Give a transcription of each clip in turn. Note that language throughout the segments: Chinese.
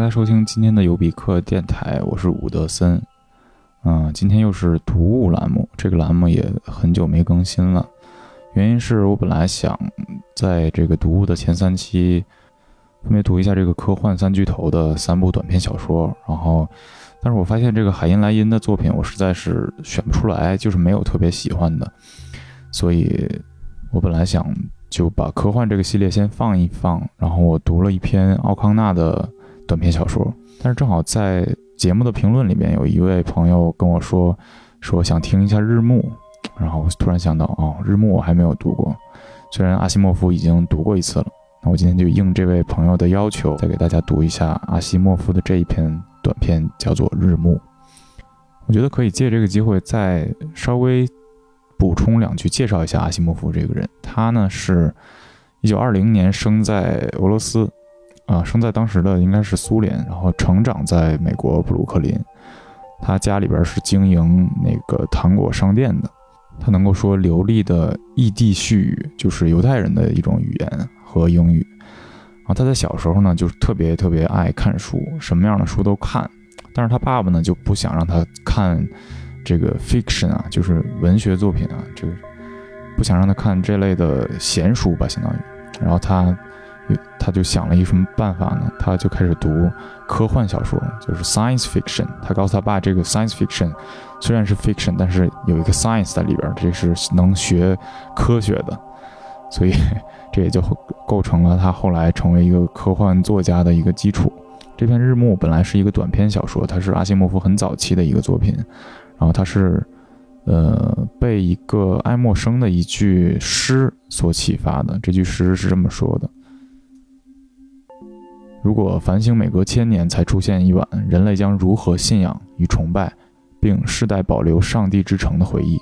大家收听今天的尤比克电台，我是伍德森。嗯，今天又是读物栏目，这个栏目也很久没更新了。原因是我本来想在这个读物的前三期分别读一下这个科幻三巨头的三部短篇小说，然后，但是我发现这个海因莱因的作品我实在是选不出来，就是没有特别喜欢的，所以我本来想就把科幻这个系列先放一放，然后我读了一篇奥康纳的。短篇小说，但是正好在节目的评论里面，有一位朋友跟我说，说想听一下日暮，然后突然想到，哦，日暮我还没有读过，虽然阿西莫夫已经读过一次了，那我今天就应这位朋友的要求，再给大家读一下阿西莫夫的这一篇短篇，叫做《日暮》。我觉得可以借这个机会再稍微补充两句，介绍一下阿西莫夫这个人。他呢是一九二零年生在俄罗斯。啊，生在当时的应该是苏联，然后成长在美国布鲁克林。他家里边是经营那个糖果商店的。他能够说流利的异地絮语，就是犹太人的一种语言和英语。啊，他在小时候呢，就是特别特别爱看书，什么样的书都看。但是他爸爸呢，就不想让他看这个 fiction 啊，就是文学作品啊，这个不想让他看这类的闲书吧，相当于。然后他。他就想了一什么办法呢？他就开始读科幻小说，就是 science fiction。他告诉他爸，这个 science fiction 虽然是 fiction，但是有一个 science 在里边，这是能学科学的，所以 这也就构成了他后来成为一个科幻作家的一个基础。这篇《日暮》本来是一个短篇小说，它是阿西莫夫很早期的一个作品，然后他是呃被一个爱默生的一句诗所启发的。这句诗是这么说的。如果繁星每隔千年才出现一晚，人类将如何信仰与崇拜，并世代保留上帝之城的回忆？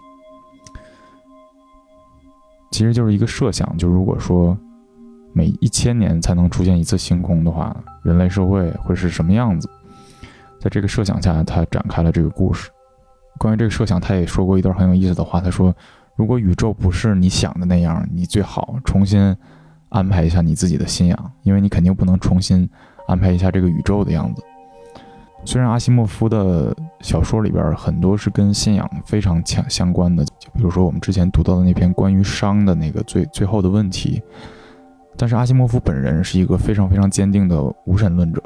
其实就是一个设想，就如果说每一千年才能出现一次星空的话，人类社会会是什么样子？在这个设想下，他展开了这个故事。关于这个设想，他也说过一段很有意思的话。他说：“如果宇宙不是你想的那样，你最好重新。”安排一下你自己的信仰，因为你肯定不能重新安排一下这个宇宙的样子。虽然阿西莫夫的小说里边很多是跟信仰非常强相关的，就比如说我们之前读到的那篇关于伤的那个最最后的问题，但是阿西莫夫本人是一个非常非常坚定的无神论者。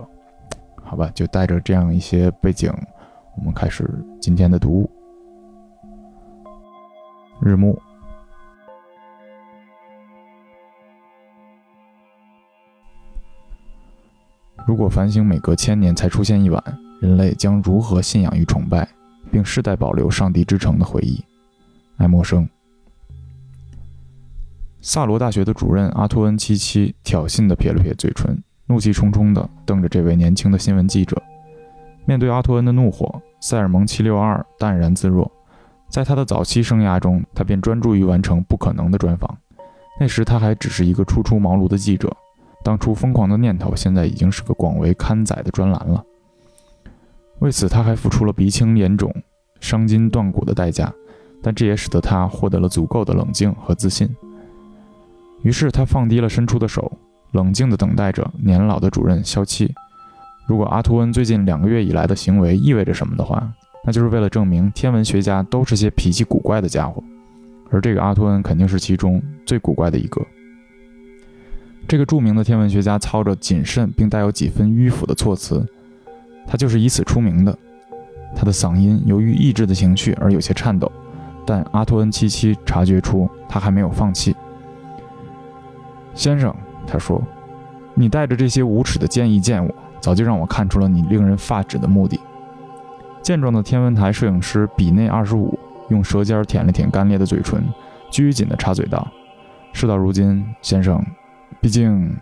好吧，就带着这样一些背景，我们开始今天的读物。日暮。如果繁星每隔千年才出现一晚，人类将如何信仰与崇拜，并世代保留上帝之城的回忆？爱默生。萨罗大学的主任阿托恩七七挑衅地撇了撇嘴唇，怒气冲冲地瞪着这位年轻的新闻记者。面对阿托恩的怒火，塞尔蒙七六二淡然自若。在他的早期生涯中，他便专注于完成不可能的专访。那时他还只是一个初出茅庐的记者。当初疯狂的念头，现在已经是个广为刊载的专栏了。为此，他还付出了鼻青脸肿、伤筋断骨的代价，但这也使得他获得了足够的冷静和自信。于是，他放低了伸出的手，冷静地等待着年老的主任消气。如果阿图恩最近两个月以来的行为意味着什么的话，那就是为了证明天文学家都是些脾气古怪的家伙，而这个阿图恩肯定是其中最古怪的一个。这个著名的天文学家操着谨慎并带有几分迂腐的措辞，他就是以此出名的。他的嗓音由于抑制的情绪而有些颤抖，但阿托恩七七察觉出他还没有放弃。先生，他说：“你带着这些无耻的建议见我，早就让我看出了你令人发指的目的。”健壮的天文台摄影师比内二十五用舌尖舔了舔干裂的嘴唇，拘谨地插嘴道：“事到如今，先生。”毕竟，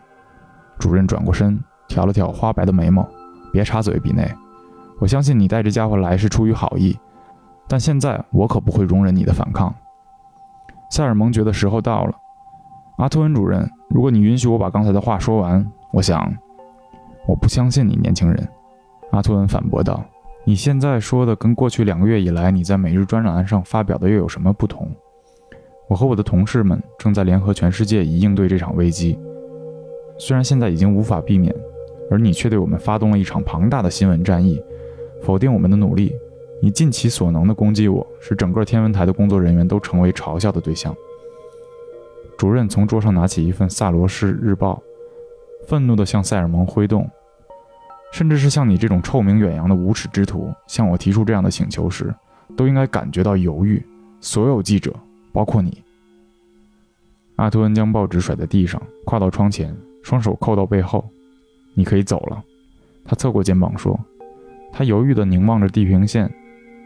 主任转过身，挑了挑花白的眉毛。别插嘴，比内。我相信你带这家伙来是出于好意，但现在我可不会容忍你的反抗。塞尔蒙觉得时候到了。阿托恩主任，如果你允许我把刚才的话说完，我想，我不相信你，年轻人。阿托恩反驳道：“你现在说的跟过去两个月以来你在每日专栏上发表的又有什么不同？我和我的同事们正在联合全世界以应对这场危机。”虽然现在已经无法避免，而你却对我们发动了一场庞大的新闻战役，否定我们的努力。你尽其所能地攻击我，使整个天文台的工作人员都成为嘲笑的对象。主任从桌上拿起一份《萨罗斯日报》，愤怒地向塞尔蒙挥动。甚至是像你这种臭名远扬的无耻之徒，向我提出这样的请求时，都应该感觉到犹豫。所有记者，包括你。阿图恩将报纸甩在地上，跨到窗前，双手扣到背后。你可以走了。他侧过肩膀说。他犹豫地凝望着地平线。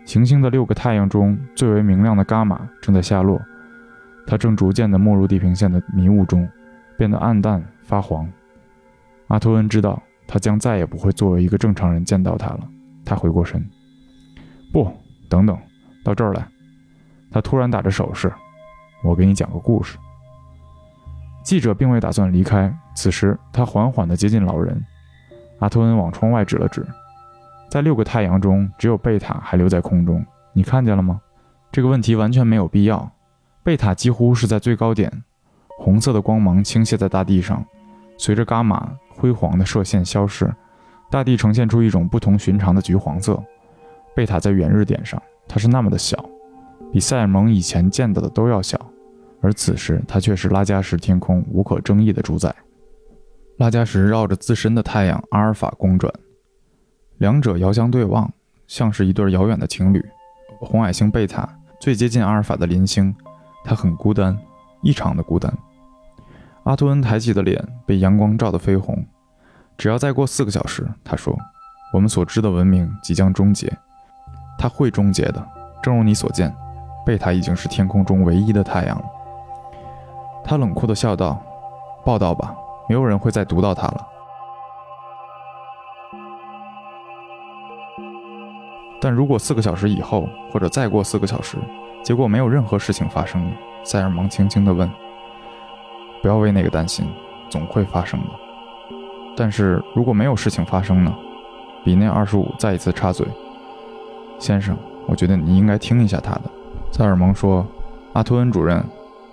行星的六个太阳中最为明亮的伽马正在下落，它正逐渐地没入地平线的迷雾中，变得暗淡发黄。阿托恩知道，他将再也不会作为一个正常人见到他了。他回过身，不，等等，到这儿来。他突然打着手势：“我给你讲个故事。”记者并未打算离开，此时他缓缓地接近老人。阿托恩往窗外指了指。在六个太阳中，只有贝塔还留在空中。你看见了吗？这个问题完全没有必要。贝塔几乎是在最高点，红色的光芒倾泻在大地上。随着伽马辉煌的射线消逝，大地呈现出一种不同寻常的橘黄色。贝塔在远日点上，它是那么的小，比塞尔蒙以前见到的都要小。而此时，它却是拉加什天空无可争议的主宰。拉加什绕着自身的太阳阿尔法公转。两者遥相对望，像是一对遥远的情侣。红矮星贝塔最接近阿尔法的邻星，它很孤单，异常的孤单。阿图恩抬起的脸被阳光照得绯红。只要再过四个小时，他说，我们所知的文明即将终结。它会终结的，正如你所见，贝塔已经是天空中唯一的太阳了。他冷酷地笑道：“报道吧，没有人会再读到它了。”但如果四个小时以后，或者再过四个小时，结果没有任何事情发生，塞尔蒙轻轻地问：“不要为那个担心，总会发生的。”但是如果没有事情发生呢？比内二十五再一次插嘴：“先生，我觉得你应该听一下他的。”塞尔蒙说：“阿托恩主任，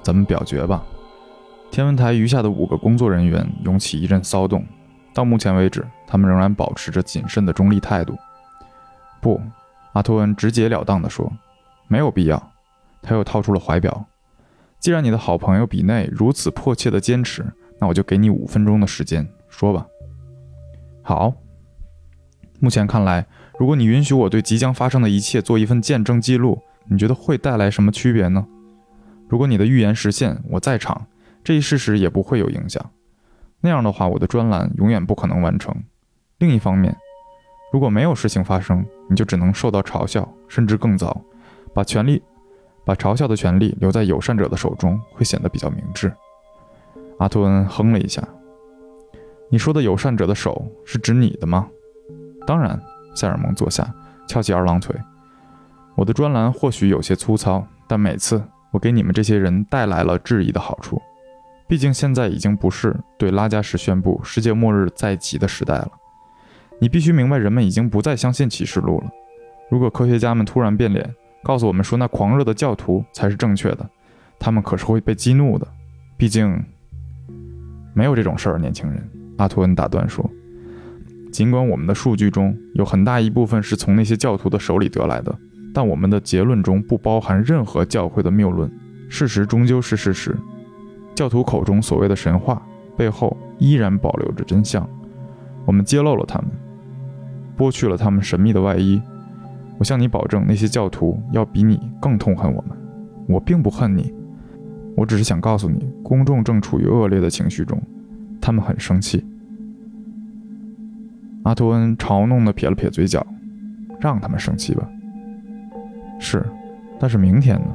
咱们表决吧。”天文台余下的五个工作人员涌起一阵骚动。到目前为止，他们仍然保持着谨慎的中立态度。不。阿托恩直截了当地说：“没有必要。”他又掏出了怀表。既然你的好朋友比内如此迫切地坚持，那我就给你五分钟的时间，说吧。好。目前看来，如果你允许我对即将发生的一切做一份见证记录，你觉得会带来什么区别呢？如果你的预言实现，我在场，这一事实也不会有影响。那样的话，我的专栏永远不可能完成。另一方面，如果没有事情发生，你就只能受到嘲笑，甚至更糟。把权力，把嘲笑的权利留在友善者的手中，会显得比较明智。阿图恩哼了一下。你说的友善者的手是指你的吗？当然。塞尔蒙坐下，翘起二郎腿。我的专栏或许有些粗糙，但每次我给你们这些人带来了质疑的好处。毕竟现在已经不是对拉加什宣布世界末日在即的时代了。你必须明白，人们已经不再相信启示录了。如果科学家们突然变脸，告诉我们说那狂热的教徒才是正确的，他们可是会被激怒的。毕竟，没有这种事儿，年轻人。阿图恩打断说：“尽管我们的数据中有很大一部分是从那些教徒的手里得来的，但我们的结论中不包含任何教会的谬论。事实终究是事实。教徒口中所谓的神话背后依然保留着真相。我们揭露了他们。”剥去了他们神秘的外衣，我向你保证，那些教徒要比你更痛恨我们。我并不恨你，我只是想告诉你，公众正处于恶劣的情绪中，他们很生气。阿图恩嘲弄地撇了撇嘴角，让他们生气吧。是，但是明天呢？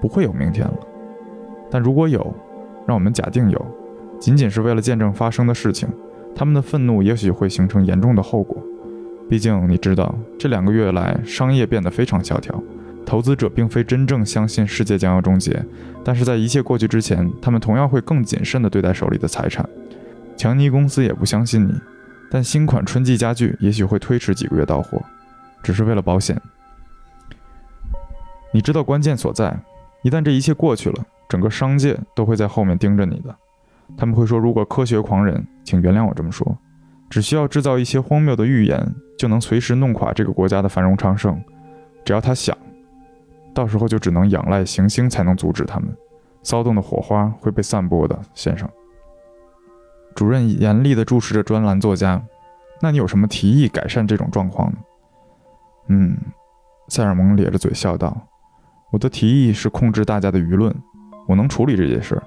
不会有明天了。但如果有，让我们假定有，仅仅是为了见证发生的事情，他们的愤怒也许会形成严重的后果。毕竟你知道，这两个月来商业变得非常萧条，投资者并非真正相信世界将要终结，但是在一切过去之前，他们同样会更谨慎地对待手里的财产。强尼公司也不相信你，但新款春季家具也许会推迟几个月到货，只是为了保险。你知道关键所在，一旦这一切过去了，整个商界都会在后面盯着你的，他们会说：“如果科学狂人，请原谅我这么说。”只需要制造一些荒谬的预言，就能随时弄垮这个国家的繁荣昌盛。只要他想，到时候就只能仰赖行星才能阻止他们。骚动的火花会被散播的，先生。主任严厉地注视着专栏作家。那你有什么提议改善这种状况呢？嗯，塞尔蒙咧着嘴笑道：“我的提议是控制大家的舆论。我能处理这些事儿。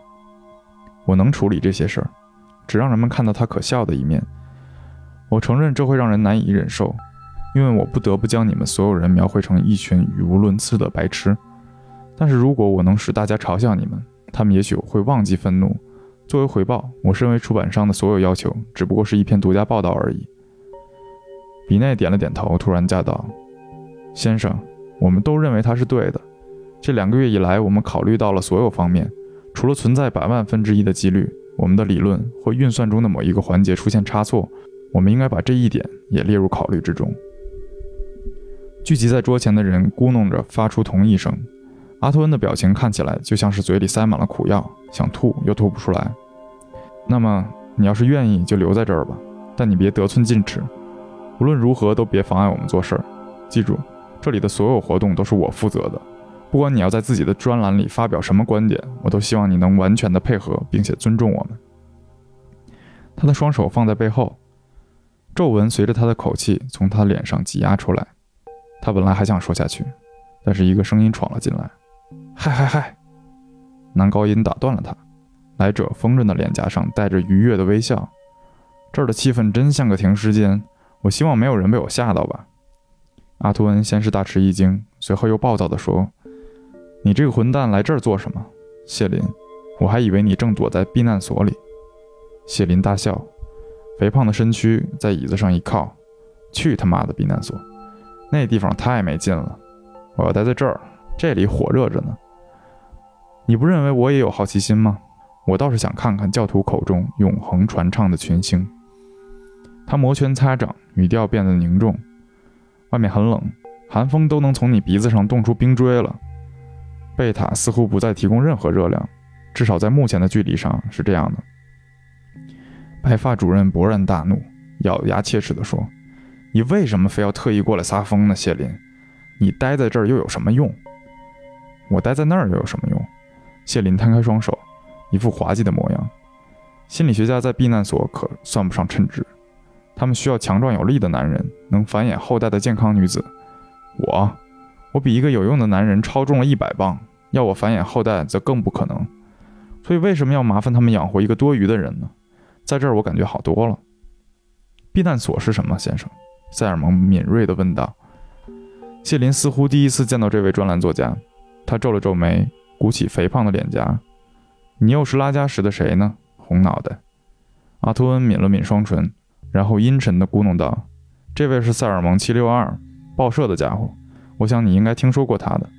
我能处理这些事儿，只让人们看到他可笑的一面。我承认这会让人难以忍受，因为我不得不将你们所有人描绘成一群语无伦次的白痴。但是如果我能使大家嘲笑你们，他们也许会忘记愤怒。作为回报，我身为出版商的所有要求只不过是一篇独家报道而已。”比内点了点头，突然叫道：“先生，我们都认为他是对的。这两个月以来，我们考虑到了所有方面，除了存在百万分之一的几率，我们的理论或运算中的某一个环节出现差错，我们应该把这一点也列入考虑之中。”聚集在桌前的人咕哝着，发出同意声。阿托恩的表情看起来就像是嘴里塞满了苦药，想吐又吐不出来。那么，你要是愿意，就留在这儿吧，但你别得寸进尺。无论如何都别妨碍我们做事儿。记住，这里的所有活动都是我负责的。不管你要在自己的专栏里发表什么观点，我都希望你能完全的配合，并且尊重我们。他的双手放在背后，皱纹随着他的口气从他脸上挤压出来。他本来还想说下去，但是一个声音闯了进来：“嗨嗨嗨！”男高音打断了他。来者丰润的脸颊上带着愉悦的微笑。这儿的气氛真像个停尸间。我希望没有人被我吓到吧。阿图恩先是大吃一惊，随后又暴躁地说：“你这个混蛋来这儿做什么？”谢林，我还以为你正躲在避难所里。谢林大笑，肥胖的身躯在椅子上一靠：“去他妈的避难所！那地方太没劲了。我要待在这儿，这里火热着呢。你不认为我也有好奇心吗？我倒是想看看教徒口中永恒传唱的群星。”他摩拳擦掌，语调变得凝重。外面很冷，寒风都能从你鼻子上冻出冰锥了。贝塔似乎不再提供任何热量，至少在目前的距离上是这样的。白发主任勃然大怒，咬牙切齿地说：“你为什么非要特意过来撒疯呢，谢林？你待在这儿又有什么用？我待在那儿又有什么用？”谢林摊开双手，一副滑稽的模样。心理学家在避难所可算不上称职。他们需要强壮有力的男人，能繁衍后代的健康女子。我，我比一个有用的男人超重了一百磅，要我繁衍后代则更不可能。所以为什么要麻烦他们养活一个多余的人呢？在这儿我感觉好多了。避难所是什么，先生？塞尔蒙敏锐地问道。谢林似乎第一次见到这位专栏作家，他皱了皱眉，鼓起肥胖的脸颊。你又是拉加什的谁呢？红脑袋。阿托恩抿了抿双唇。然后阴沉地咕哝道：“这位是塞尔蒙七六二报社的家伙，我想你应该听说过他的。”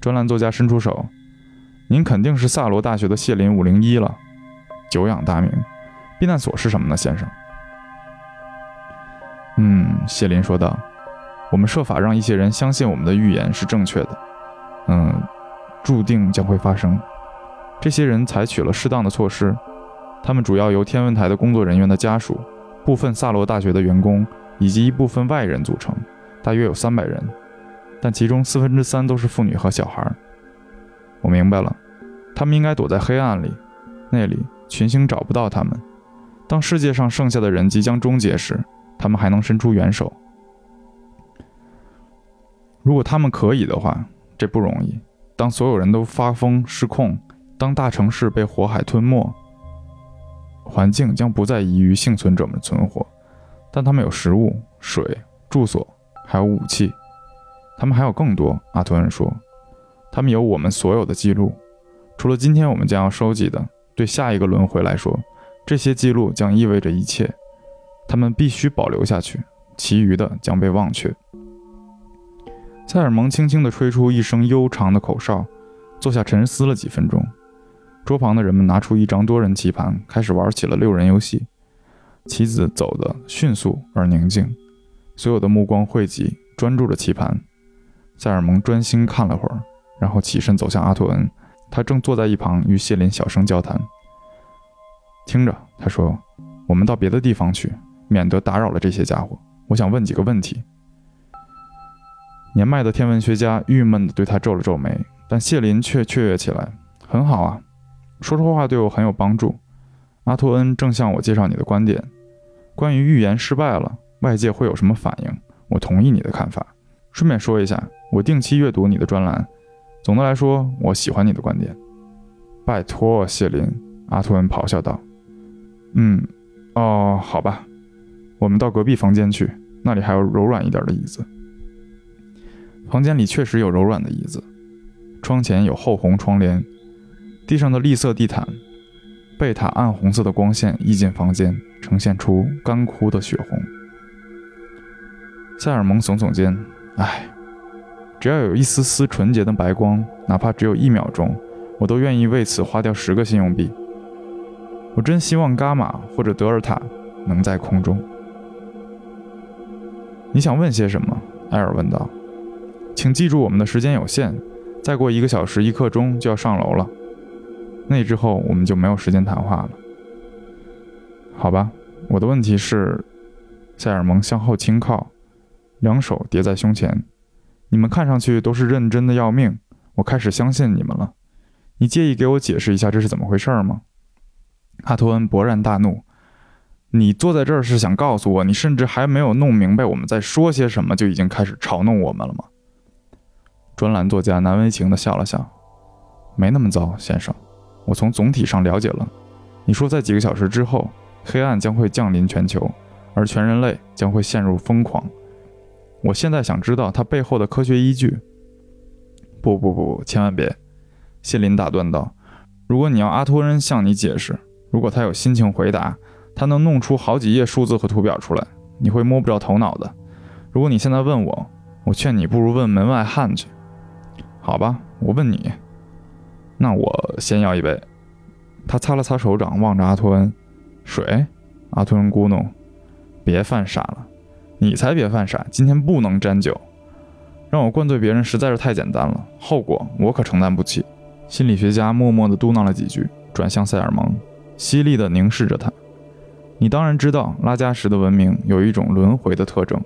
专栏作家伸出手：“您肯定是萨罗大学的谢林五零一了，久仰大名。避难所是什么呢，先生？”“嗯。”谢林说道，“我们设法让一些人相信我们的预言是正确的。嗯，注定将会发生。这些人采取了适当的措施，他们主要由天文台的工作人员的家属。”部分萨罗大学的员工以及一部分外人组成，大约有三百人，但其中四分之三都是妇女和小孩。我明白了，他们应该躲在黑暗里，那里群星找不到他们。当世界上剩下的人即将终结时，他们还能伸出援手。如果他们可以的话，这不容易。当所有人都发疯失控，当大城市被火海吞没。环境将不再宜于幸存者们存活，但他们有食物、水、住所，还有武器。他们还有更多。阿图恩说：“他们有我们所有的记录，除了今天我们将要收集的。对下一个轮回来说，这些记录将意味着一切。他们必须保留下去，其余的将被忘却。”塞尔蒙轻轻地吹出一声悠长的口哨，坐下沉思了几分钟。桌旁的人们拿出一张多人棋盘，开始玩起了六人游戏。棋子走得迅速而宁静，所有的目光汇集，专注着棋盘。塞尔蒙专心看了会儿，然后起身走向阿托恩，他正坐在一旁与谢林小声交谈。听着，他说：“我们到别的地方去，免得打扰了这些家伙。我想问几个问题。年迈的天文学家郁闷地对他皱了皱眉，但谢林却雀跃起来：“很好啊，说说话对我很有帮助。阿托恩正向我介绍你的观点，关于预言失败了，外界会有什么反应？我同意你的看法。顺便说一下，我定期阅读你的专栏。总的来说，我喜欢你的观点。”拜托，谢林，阿托恩咆哮道：“嗯，哦，好吧，我们到隔壁房间去，那里还有柔软一点的椅子。”房间里确实有柔软的椅子，窗前有厚红窗帘，地上的栗色地毯，贝塔暗红色的光线溢进房间，呈现出干枯的血红。塞尔蒙耸耸肩，唉，只要有一丝丝纯洁的白光，哪怕只有一秒钟，我都愿意为此花掉十个信用币。我真希望伽马或者德尔塔能在空中。你想问些什么？埃尔问道。请记住，我们的时间有限，再过一个小时一刻钟就要上楼了。那之后我们就没有时间谈话了。好吧，我的问题是，塞尔蒙向后倾靠，两手叠在胸前。你们看上去都是认真的要命，我开始相信你们了。你介意给我解释一下这是怎么回事吗？阿托恩勃然大怒：“你坐在这儿是想告诉我，你甚至还没有弄明白我们在说些什么，就已经开始嘲弄我们了吗？”专栏作家难为情地笑了笑：“没那么糟，先生。我从总体上了解了。你说在几个小时之后，黑暗将会降临全球，而全人类将会陷入疯狂。我现在想知道它背后的科学依据。”“不不不，千万别！”谢林打断道。“如果你要阿托恩向你解释，如果他有心情回答，他能弄出好几页数字和图表出来，你会摸不着头脑的。如果你现在问我，我劝你不如问门外汉去。”好吧，我问你，那我先要一杯。他擦了擦手掌，望着阿托恩，水。阿托恩咕哝：“别犯傻了，你才别犯傻。今天不能沾酒，让我灌醉别人实在是太简单了，后果我可承担不起。”心理学家默默地嘟囔了几句，转向塞尔蒙，犀利地凝视着他：“你当然知道，拉加什的文明有一种轮回的特征，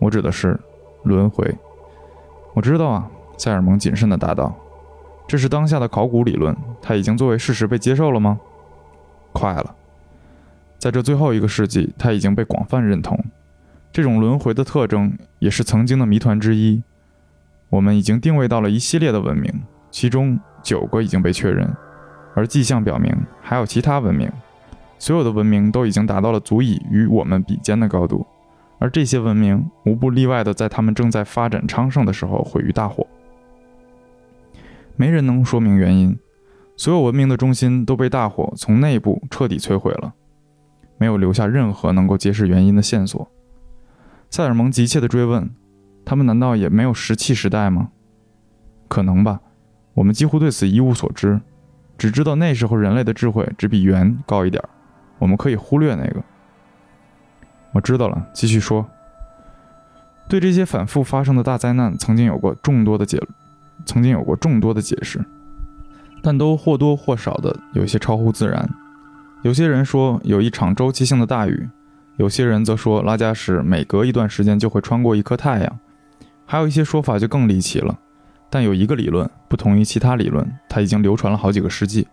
我指的是轮回。我知道啊。”塞尔蒙谨慎地答道：“这是当下的考古理论，它已经作为事实被接受了吗？快了，在这最后一个世纪，它已经被广泛认同。这种轮回的特征也是曾经的谜团之一。我们已经定位到了一系列的文明，其中九个已经被确认，而迹象表明还有其他文明。所有的文明都已经达到了足以与我们比肩的高度，而这些文明无不例外的在他们正在发展昌盛的时候毁于大火。”没人能说明原因，所有文明的中心都被大火从内部彻底摧毁了，没有留下任何能够揭示原因的线索。塞尔蒙急切地追问：“他们难道也没有石器时代吗？”“可能吧，我们几乎对此一无所知，只知道那时候人类的智慧只比猿高一点，我们可以忽略那个。”“我知道了，继续说。”对这些反复发生的大灾难，曾经有过众多的解。曾经有过众多的解释，但都或多或少的有些超乎自然。有些人说有一场周期性的大雨，有些人则说拉加什每隔一段时间就会穿过一颗太阳，还有一些说法就更离奇了。但有一个理论不同于其他理论，它已经流传了好几个世纪。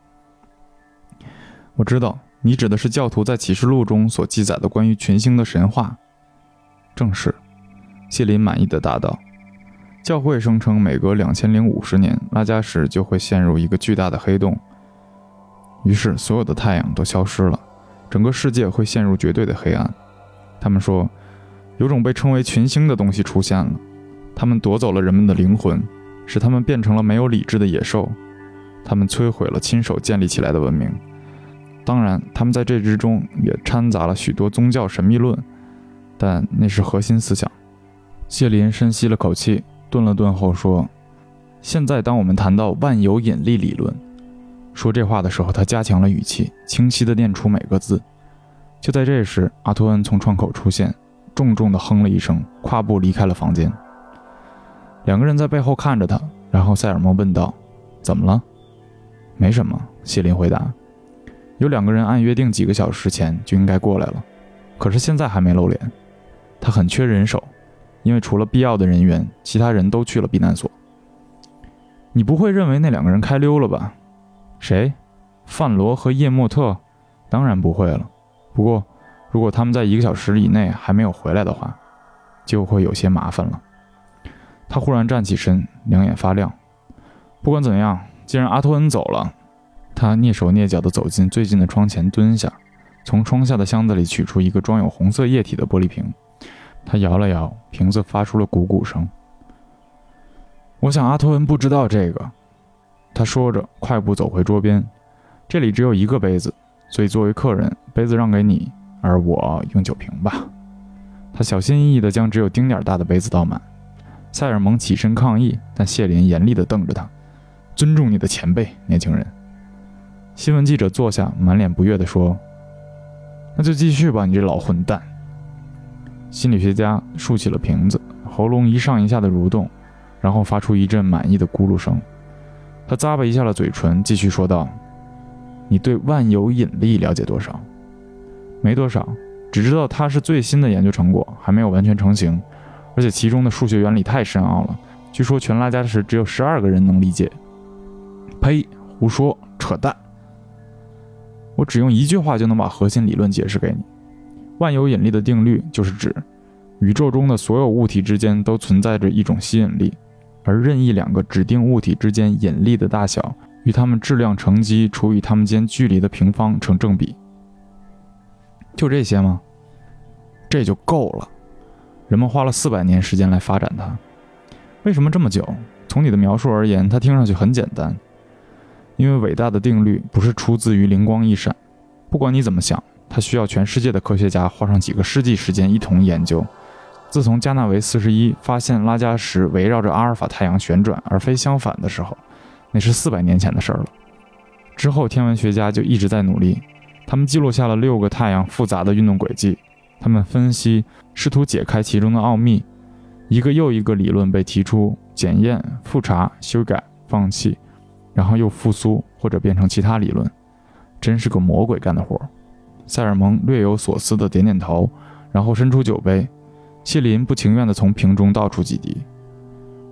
我知道你指的是教徒在启示录中所记载的关于群星的神话。正是，谢林满意的答道。教会声称，每隔两千零五十年，拉加什就会陷入一个巨大的黑洞，于是所有的太阳都消失了，整个世界会陷入绝对的黑暗。他们说，有种被称为群星的东西出现了，他们夺走了人们的灵魂，使他们变成了没有理智的野兽，他们摧毁了亲手建立起来的文明。当然，他们在这之中也掺杂了许多宗教神秘论，但那是核心思想。谢林深吸了口气。顿了顿后说：“现在，当我们谈到万有引力理论，说这话的时候，他加强了语气，清晰地念出每个字。就在这时，阿托恩从窗口出现，重重地哼了一声，跨步离开了房间。两个人在背后看着他，然后塞尔莫问道：‘怎么了？’‘没什么。’谢林回答。‘有两个人按约定几个小时前就应该过来了。’可是现在还没露脸。他很缺人手，因为除了必要的人员，其他人都去了避难所。你不会认为那两个人开溜了吧？谁？范罗和叶莫特？当然不会了。不过，如果他们在一个小时以内还没有回来的话，就会有些麻烦了。他忽然站起身，两眼发亮。不管怎样，既然阿托恩走了，他蹑手蹑脚地走进最近的窗前，蹲下，从窗下的箱子里取出一个装有红色液体的玻璃瓶。他摇了摇瓶子，发出了鼓鼓声。我想阿托恩不知道这个。他说着，快步走回桌边。这里只有一个杯子，所以作为客人，杯子让给你，而我用酒瓶吧。他小心翼翼地将只有丁点大的杯子倒满。塞尔蒙起身抗议，但谢林严厉地瞪着他：“尊重你的前辈，年轻人。”新闻记者坐下，满脸不悦地说：“那就继续吧，你这老混蛋。”心理学家竖起了瓶子，喉咙一上一下的蠕动，然后发出一阵满意的咕噜声。他咂巴一下了嘴唇，继续说道：“你对万有引力了解多少？没多少，只知道它是最新的研究成果，还没有完全成型，而且其中的数学原理太深奥了，据说全拉加什只有十二个人能理解。”呸！胡说，扯淡！我只用一句话就能把核心理论解释给你。万有引力的定律就是指，宇宙中的所有物体之间都存在着一种吸引力，而任意两个指定物体之间引力的大小与它们质量乘积除以它们间距离的平方成正比。就这些吗？这就够了。人们花了四百年时间来发展它。为什么这么久？从你的描述而言，它听上去很简单。因为伟大的定律不是出自于灵光一闪，不管你怎么想。它需要全世界的科学家花上几个世纪时间一同研究。自从加纳维四十一发现拉加什围绕着阿尔法太阳旋转而非相反的时候，那是四百年前的事儿了。之后，天文学家就一直在努力，他们记录下了六个太阳复杂的运动轨迹。他们分析，试图解开其中的奥秘。一个又一个理论被提出、检验、复查、修改、放弃，然后又复苏或者变成其他理论。真是个魔鬼干的活。塞尔蒙略有所思地点点头，然后伸出酒杯。谢林不情愿地从瓶中倒出几滴。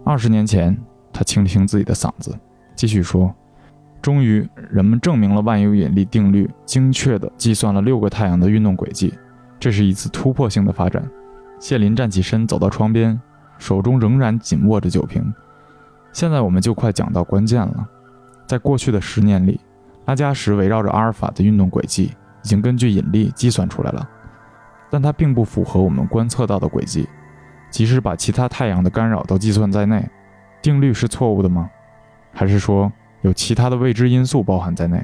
二十年前，他清了清自己的嗓子，继续说：“终于，人们证明了万有引力定律，精确地计算了六个太阳的运动轨迹。这是一次突破性的发展。”谢林站起身，走到窗边，手中仍然紧握着酒瓶。现在我们就快讲到关键了。在过去的十年里，拉加什围绕着阿尔法的运动轨迹。已经根据引力计算出来了，但它并不符合我们观测到的轨迹。即使把其他太阳的干扰都计算在内，定律是错误的吗？还是说有其他的未知因素包含在内？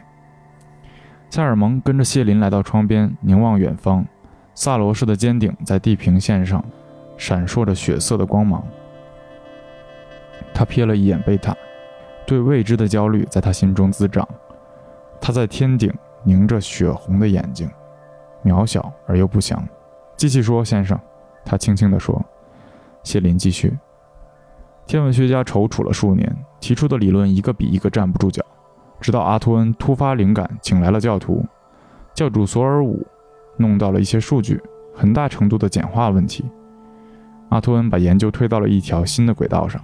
塞尔蒙跟着谢林来到窗边，凝望远方，萨罗市的尖顶在地平线上闪烁着血色的光芒。他瞥了一眼贝塔，对未知的焦虑在他心中滋长。他在天顶。凝着血红的眼睛，渺小而又不祥。机器说：“先生。”他轻轻地说。谢林继续。天文学家踌躇了数年，提出的理论一个比一个站不住脚，直到阿托恩突发灵感，请来了教徒。教主索尔伍弄到了一些数据，很大程度的简化问题。阿托恩把研究推到了一条新的轨道上。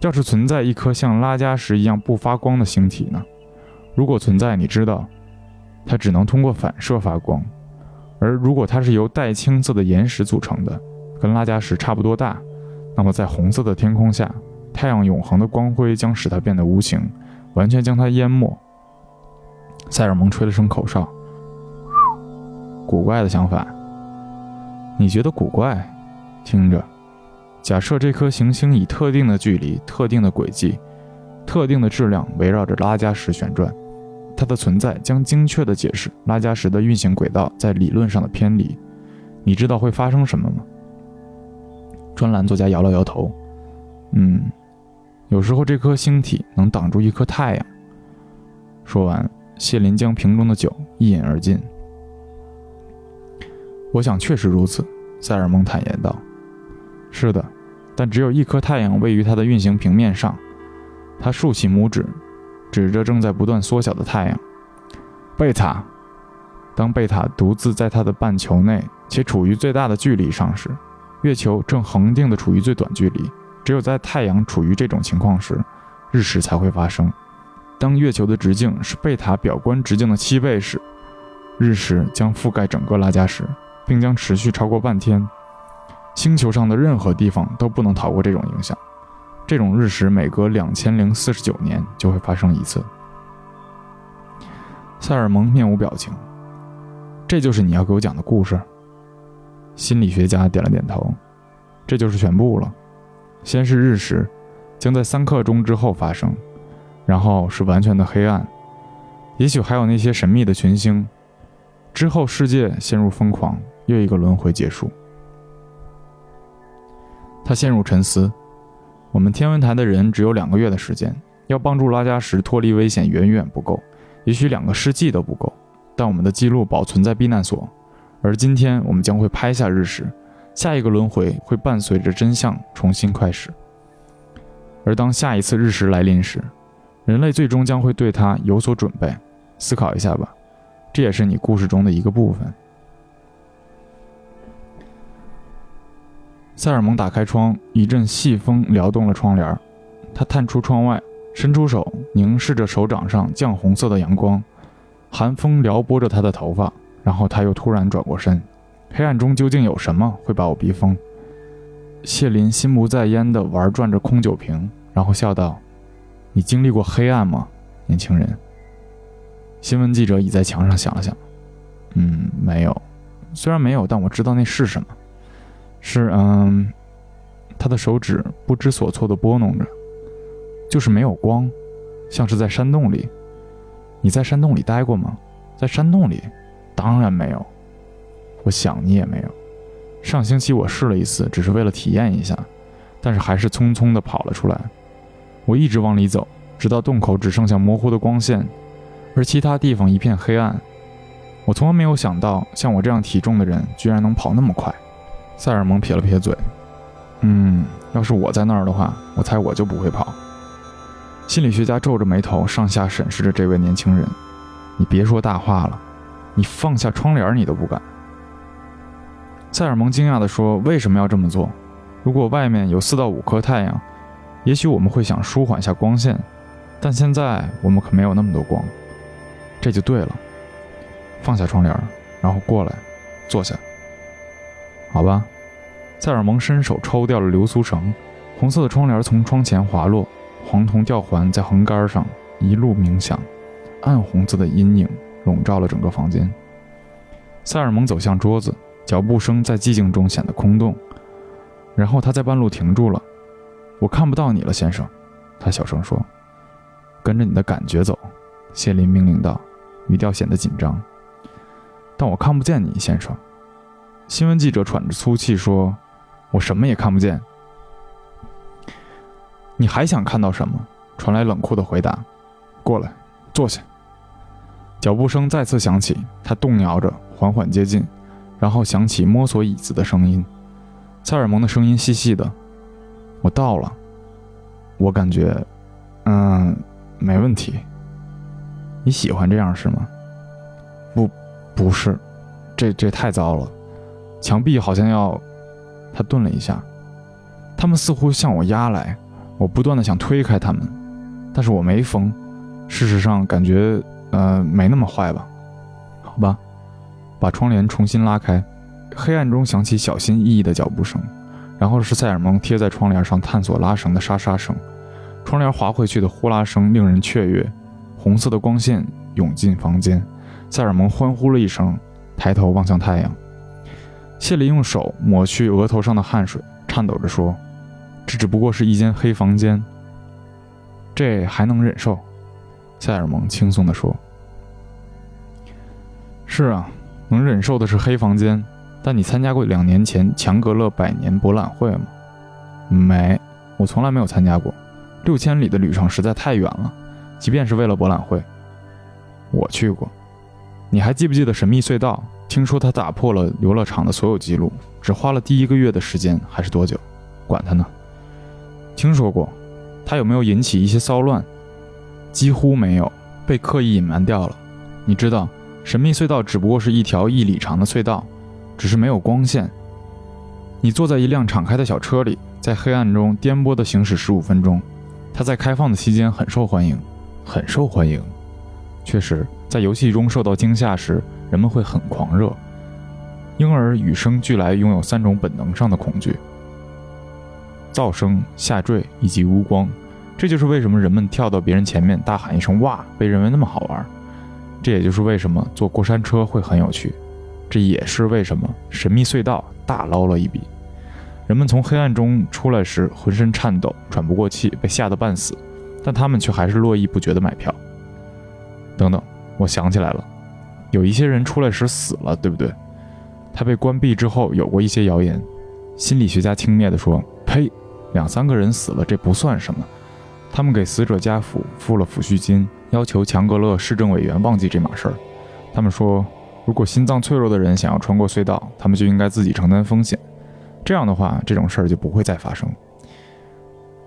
要是存在一颗像拉加什一样不发光的星体呢？如果存在，你知道，它只能通过反射发光；而如果它是由带青色的岩石组成的，跟拉加什差不多大，那么在红色的天空下，太阳永恒的光辉将使它变得无形，完全将它淹没。塞尔蒙吹了声口哨，古怪的想法。你觉得古怪？听着，假设这颗行星以特定的距离、特定的轨迹。特定的质量围绕着拉加什旋转，它的存在将精确地解释拉加什的运行轨道在理论上的偏离。你知道会发生什么吗？专栏作家摇了摇头。嗯，有时候这颗星体能挡住一颗太阳。说完，谢林将瓶中的酒一饮而尽。我想确实如此，塞尔蒙坦言道。是的，但只有一颗太阳位于它的运行平面上。他竖起拇指，指着正在不断缩小的太阳。贝塔，当贝塔独自在它的半球内且处于最大的距离上时，月球正恒定的处于最短距离。只有在太阳处于这种情况时，日食才会发生。当月球的直径是贝塔表观直径的七倍时，日食将覆盖整个拉加什，并将持续超过半天。星球上的任何地方都不能逃过这种影响。这种日食每隔两千零四十九年就会发生一次。塞尔蒙面无表情。这就是你要给我讲的故事。心理学家点了点头。这就是全部了。先是日食，将在三刻钟之后发生，然后是完全的黑暗，也许还有那些神秘的群星。之后世界陷入疯狂，又一个轮回结束。他陷入沉思。我们天文台的人只有两个月的时间，要帮助拉加什脱离危险远远不够，也许两个世纪都不够。但我们的记录保存在避难所，而今天我们将会拍下日食。下一个轮回会伴随着真相重新开始，而当下一次日食来临时，人类最终将会对它有所准备。思考一下吧，这也是你故事中的一个部分。塞尔蒙打开窗，一阵细风撩动了窗帘，他探出窗外，伸出手凝视着手掌上绛红色的阳光，寒风撩拨着他的头发，然后他又突然转过身。黑暗中究竟有什么会把我逼疯？谢林心不在焉地玩转着空酒瓶，然后笑道：“你经历过黑暗吗，年轻人？”新闻记者倚在墙上想了想：“嗯，没有。虽然没有，但我知道那是什么。是……嗯。”他的手指不知所措地拨弄着，就是没有光，像是在山洞里。你在山洞里待过吗？在山洞里？当然没有。我想你也没有。上星期我试了一次，只是为了体验一下，但是还是匆匆地跑了出来。我一直往里走，直到洞口只剩下模糊的光线，而其他地方一片黑暗。我从来没有想到，像我这样体重的人居然能跑那么快。塞尔蒙撇了撇嘴：“嗯，要是我在那儿的话，我猜我就不会跑。”心理学家皱着眉头，上下审视着这位年轻人：“你别说大话了，你放下窗帘，你都不敢。”塞尔蒙惊讶地说：“为什么要这么做？如果外面有四到五颗太阳，也许我们会想舒缓下光线，但现在我们可没有那么多光。这就对了。放下窗帘，然后过来，坐下。好吧。”塞尔蒙伸手抽掉了流苏绳，红色的窗帘从窗前滑落，黄铜吊环在横杆上一路鸣响，暗红色的阴影笼罩了整个房间。塞尔蒙走向桌子。脚步声在寂静中显得空洞，然后他在半路停住了。我看不到你了，先生，他小声说：“跟着你的感觉走。”谢林命令道，语调显得紧张。“但我看不见你，先生。”新闻记者喘着粗气说：“我什么也看不见。”你还想看到什么？传来冷酷的回答：“过来，坐下。”脚步声再次响起，他动摇着，缓缓接近。然后响起摸索椅子的声音，塞尔蒙的声音细细的：“我到了，我感觉，嗯，没问题。你喜欢这样是吗？不，不是，这这太糟了。墙壁好像要……他顿了一下，他们似乎向我压来，我不断的想推开他们，但是我没疯。事实上，感觉，呃，没那么坏吧？好吧。”把窗帘重新拉开，黑暗中响起小心翼翼的脚步声，然后是塞尔蒙贴在窗帘上探索拉绳的沙沙声，窗帘滑回去的呼啦声令人雀跃。红色的光线涌进房间，塞尔蒙欢呼了一声，抬头望向太阳。谢里用手抹去额头上的汗水，颤抖着说：“这只不过是一间黑房间，这还能忍受。”塞尔蒙轻松地说：“是啊。”能忍受的是黑房间，但你参加过两年前强格勒百年博览会吗？没，我从来没有参加过。六千里的旅程实在太远了，即便是为了博览会，我去过。你还记不记得神秘隧道？听说他打破了游乐场的所有记录，只花了第一个月的时间，还是多久？管他呢。听说过，他有没有引起一些骚乱？几乎没有，被刻意隐瞒掉了。你知道。神秘隧道只不过是一条一里长的隧道，只是没有光线。你坐在一辆敞开的小车里，在黑暗中颠簸地行驶十五分钟。它在开放的期间很受欢迎，很受欢迎。确实，在游戏中受到惊吓时，人们会很狂热。婴儿与生俱来拥有三种本能上的恐惧：噪声、下坠以及乌光。这就是为什么人们跳到别人前面大喊一声“哇”被认为那么好玩。这也就是为什么坐过山车会很有趣。这也是为什么神秘隧道大捞了一笔。人们从黑暗中出来时浑身颤抖、喘不过气，被吓得半死，但他们却还是络绎不绝地买票。等等，我想起来了，有一些人出来时死了，对不对？他被关闭之后有过一些谣言。心理学家轻蔑地说：“呸，两三个人死了，这不算什么。”他们给死者家属付了抚恤金，要求强格勒市政委员忘记这码事儿。他们说，如果心脏脆弱的人想要穿过隧道，他们就应该自己承担风险。这样的话，这种事儿就不会再发生。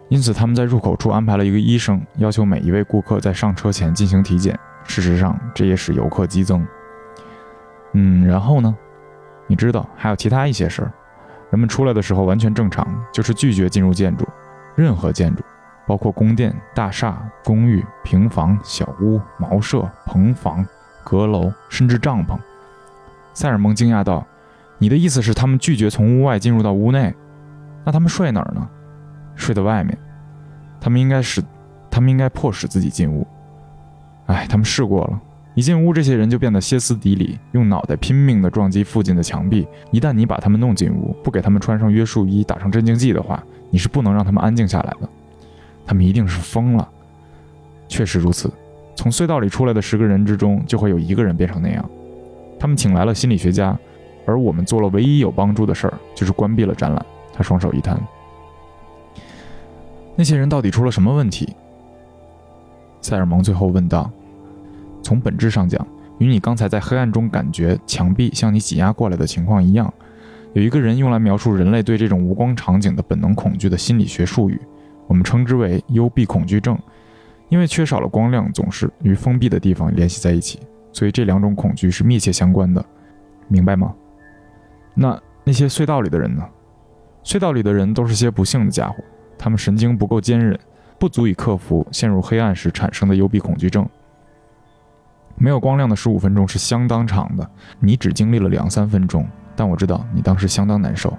因此，他们在入口处安排了一个医生，要求每一位顾客在上车前进行体检。事实上，这也使游客激增。嗯，然后呢？你知道还有其他一些事儿。人们出来的时候完全正常，就是拒绝进入建筑，任何建筑，包括宫殿、大厦、公寓、平房、小屋、茅舍、棚房、阁楼，甚至帐篷。塞尔蒙惊讶道。你的意思是他们拒绝从屋外进入到屋内？那他们睡哪儿呢？睡在外面。他们应该是，他们应该迫使自己进屋。哎，他们试过了，一进屋，这些人就变得歇斯底里，用脑袋拼命地撞击附近的墙壁。一旦你把他们弄进屋，不给他们穿上约束衣、打上镇静剂的话，你是不能让他们安静下来的。他们一定是疯了。确实如此，从隧道里出来的十个人之中，就会有一个人变成那样。他们请来了心理学家。而我们做了唯一有帮助的事儿，就是关闭了展览。他双手一摊。那些人到底出了什么问题？塞尔蒙最后问道。从本质上讲，与你刚才在黑暗中感觉墙壁向你挤压过来的情况一样，有一个人用来描述人类对这种无光场景的本能恐惧的心理学术语，我们称之为幽闭恐惧症。因为缺少了光亮，总是与封闭的地方联系在一起，所以这两种恐惧是密切相关的，明白吗？那那些隧道里的人呢？隧道里的人都是些不幸的家伙，他们神经不够坚韧，不足以克服陷入黑暗时产生的幽闭恐惧症。没有光亮的十五分钟是相当长的，你只经历了两三分钟，但我知道你当时相当难受。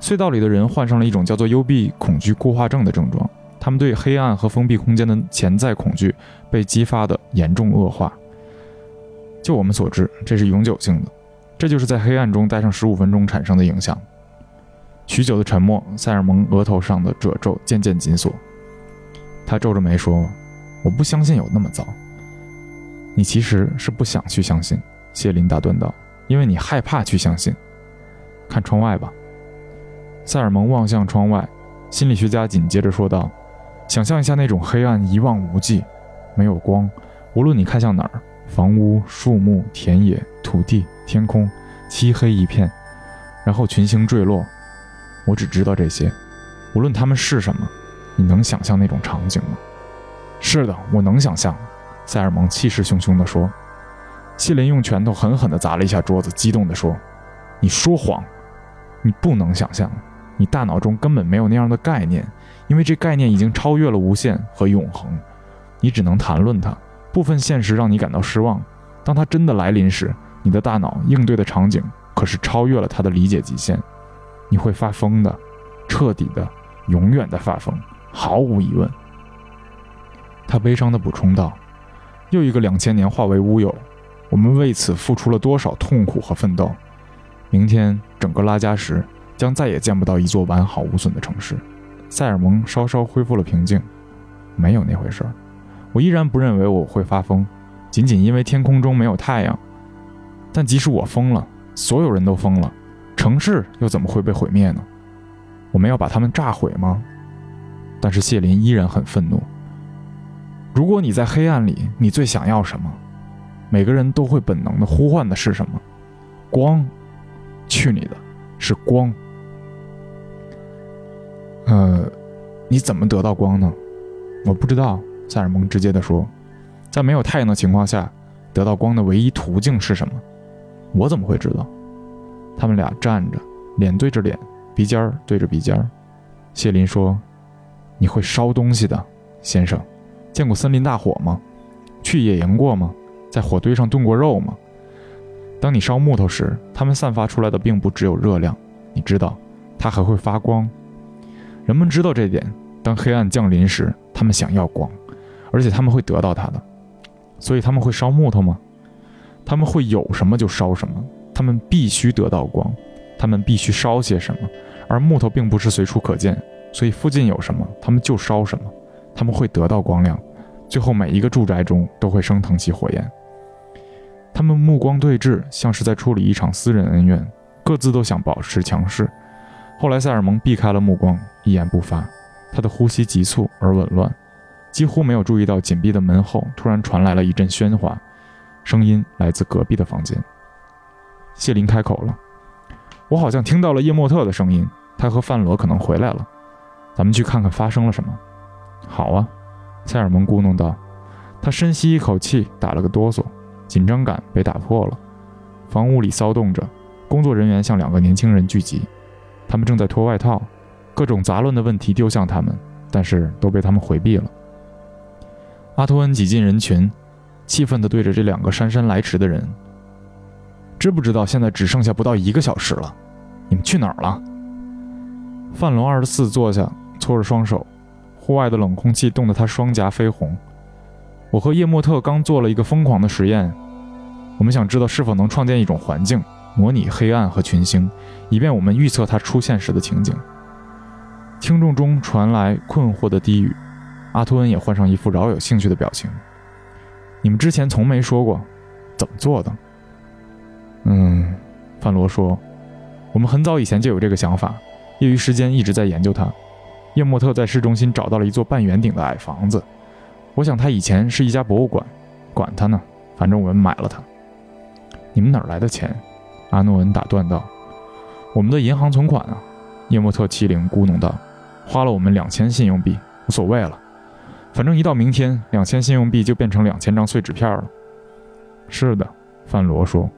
隧道里的人患上了一种叫做幽闭恐惧固化症的症状，他们对黑暗和封闭空间的潜在恐惧被激发的严重恶化。就我们所知，这是永久性的。这就是在黑暗中待上十五分钟产生的影响。许久的沉默，塞尔蒙额头上的褶皱渐渐紧锁。他皱着眉说：“我不相信有那么糟。”你其实是不想去相信，谢林打断道：“因为你害怕去相信。”看窗外吧。塞尔蒙望向窗外，心理学家紧接着说道：“想象一下那种黑暗，一望无际，没有光，无论你看向哪儿，房屋、树木、田野、土地。”天空漆黑一片，然后群星坠落。我只知道这些，无论他们是什么。你能想象那种场景吗？是的，我能想象。塞尔蒙气势汹汹地说。谢林用拳头狠狠地砸了一下桌子，激动地说：“你说谎！你不能想象，你大脑中根本没有那样的概念，因为这概念已经超越了无限和永恒。你只能谈论它。部分现实让你感到失望，当它真的来临时。”你的大脑应对的场景可是超越了他的理解极限，你会发疯的，彻底的，永远的发疯，毫无疑问。他悲伤的补充道：“又一个两千年化为乌有，我们为此付出了多少痛苦和奋斗？明天整个拉加什将再也见不到一座完好无损的城市。”塞尔蒙稍稍恢复了平静：“没有那回事儿，我依然不认为我会发疯，仅仅因为天空中没有太阳。”但即使我疯了，所有人都疯了，城市又怎么会被毁灭呢？我们要把他们炸毁吗？但是谢林依然很愤怒。如果你在黑暗里，你最想要什么？每个人都会本能的呼唤的是什么？光？去你的！是光。呃，你怎么得到光呢？我不知道。塞尔蒙直接的说，在没有太阳的情况下。得到光的唯一途径是什么？我怎么会知道？他们俩站着，脸对着脸，鼻尖儿对着鼻尖儿。谢林说：“你会烧东西的，先生。见过森林大火吗？去野营过吗？在火堆上炖过肉吗？当你烧木头时，它们散发出来的并不只有热量，你知道，它还会发光。人们知道这点。当黑暗降临时，他们想要光，而且他们会得到它的。所以他们会烧木头吗？他们会有什么就烧什么。他们必须得到光，他们必须烧些什么。而木头并不是随处可见，所以附近有什么，他们就烧什么。他们会得到光亮，最后每一个住宅中都会升腾起火焰。他们目光对峙，像是在处理一场私人恩怨，各自都想保持强势。后来，塞尔蒙避开了目光，一言不发。他的呼吸急促而紊乱，几乎没有注意到紧闭的门后突然传来了一阵喧哗，声音来自隔壁的房间。谢林开口了：“我好像听到了叶莫特的声音，他和范罗可能回来了，咱们去看看发生了什么。”“好啊。”塞尔蒙咕哝道。他深吸一口气，打了个哆嗦，紧张感被打破了。房屋里骚动着，工作人员向两个年轻人聚集，他们正在脱外套。各种杂乱的问题丢向他们，但是都被他们回避了。阿托恩挤进人群，气愤地对着这两个姗姗来迟的人：“知不知道现在只剩下不到一个小时了？你们去哪儿了？”范龙二十四坐下，搓着双手，户外的冷空气冻得他双颊绯红。我和叶莫特刚做了一个疯狂的实验，我们想知道是否能创建一种环境，模拟黑暗和群星，以便我们预测它出现时的情景。听众中传来困惑的低语，阿托恩也换上一副饶有兴趣的表情。你们之前从没说过，怎么做的？嗯，范罗说，我们很早以前就有这个想法，业余时间一直在研究它。叶莫特在市中心找到了一座半圆顶的矮房子，我想它以前是一家博物馆。管它呢，反正我们买了它。你们哪来的钱？阿诺恩打断道：“我们的银行存款啊。”叶莫特欺凌咕哝道。花了我们两千信用币，无所谓了，反正一到明天，两千信用币就变成两千张碎纸片了。是的，范罗说，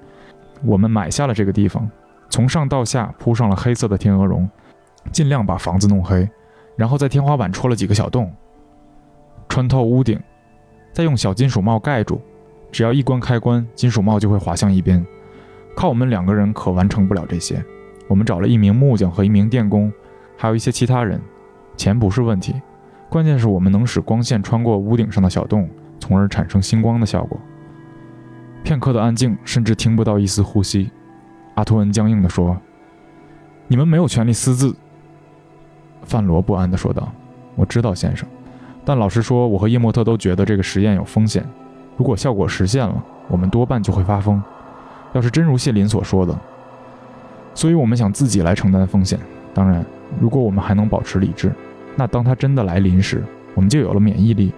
我们买下了这个地方，从上到下铺上了黑色的天鹅绒，尽量把房子弄黑，然后在天花板戳了几个小洞，穿透屋顶，再用小金属帽盖住，只要一关开关，金属帽就会滑向一边。靠我们两个人可完成不了这些，我们找了一名木匠和一名电工，还有一些其他人。钱不是问题，关键是我们能使光线穿过屋顶上的小洞，从而产生星光的效果。片刻的安静，甚至听不到一丝呼吸。阿托恩僵硬地说：“你们没有权利私自。”范罗不安地说道：“我知道，先生，但老实说，我和叶莫特都觉得这个实验有风险。如果效果实现了，我们多半就会发疯。要是真如谢林所说的，所以我们想自己来承担风险。当然，如果我们还能保持理智。”那当它真的来临时，我们就有了免疫力。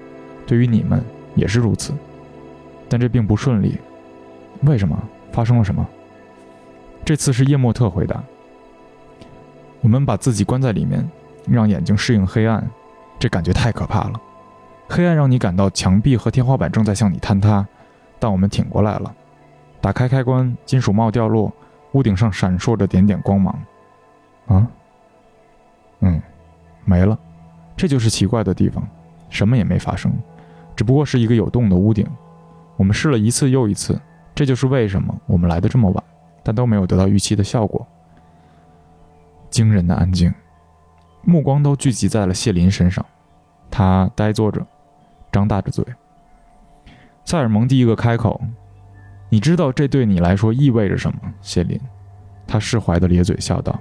对于你们也是如此，但这并不顺利。为什么？发生了什么？这次是叶莫特回答。我们把自己关在里面，让眼睛适应黑暗，这感觉太可怕了。黑暗让你感到墙壁和天花板正在向你坍塌，但我们挺过来了。打开开关，金属帽掉落，屋顶上闪烁着点点光芒。啊？嗯。没了，这就是奇怪的地方，什么也没发生，只不过是一个有洞的屋顶。我们试了一次又一次，这就是为什么我们来的这么晚，但都没有得到预期的效果。惊人的安静，目光都聚集在了谢林身上，他呆坐着，张大着嘴。塞尔蒙第一个开口：“你知道这对你来说意味着什么？”谢林，他释怀地咧嘴笑道。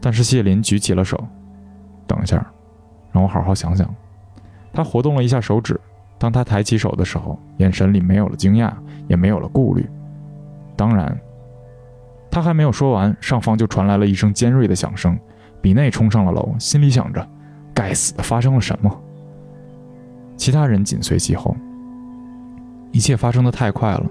但是谢林举起了手。等一下，让我好好想想。他活动了一下手指，当他抬起手的时候，眼神里没有了惊讶，也没有了顾虑。当然，他还没有说完，上方就传来了一声尖锐的响声。比内冲上了楼，心里想着：该死的，发生了什么？其他人紧随其后。一切发生的太快了，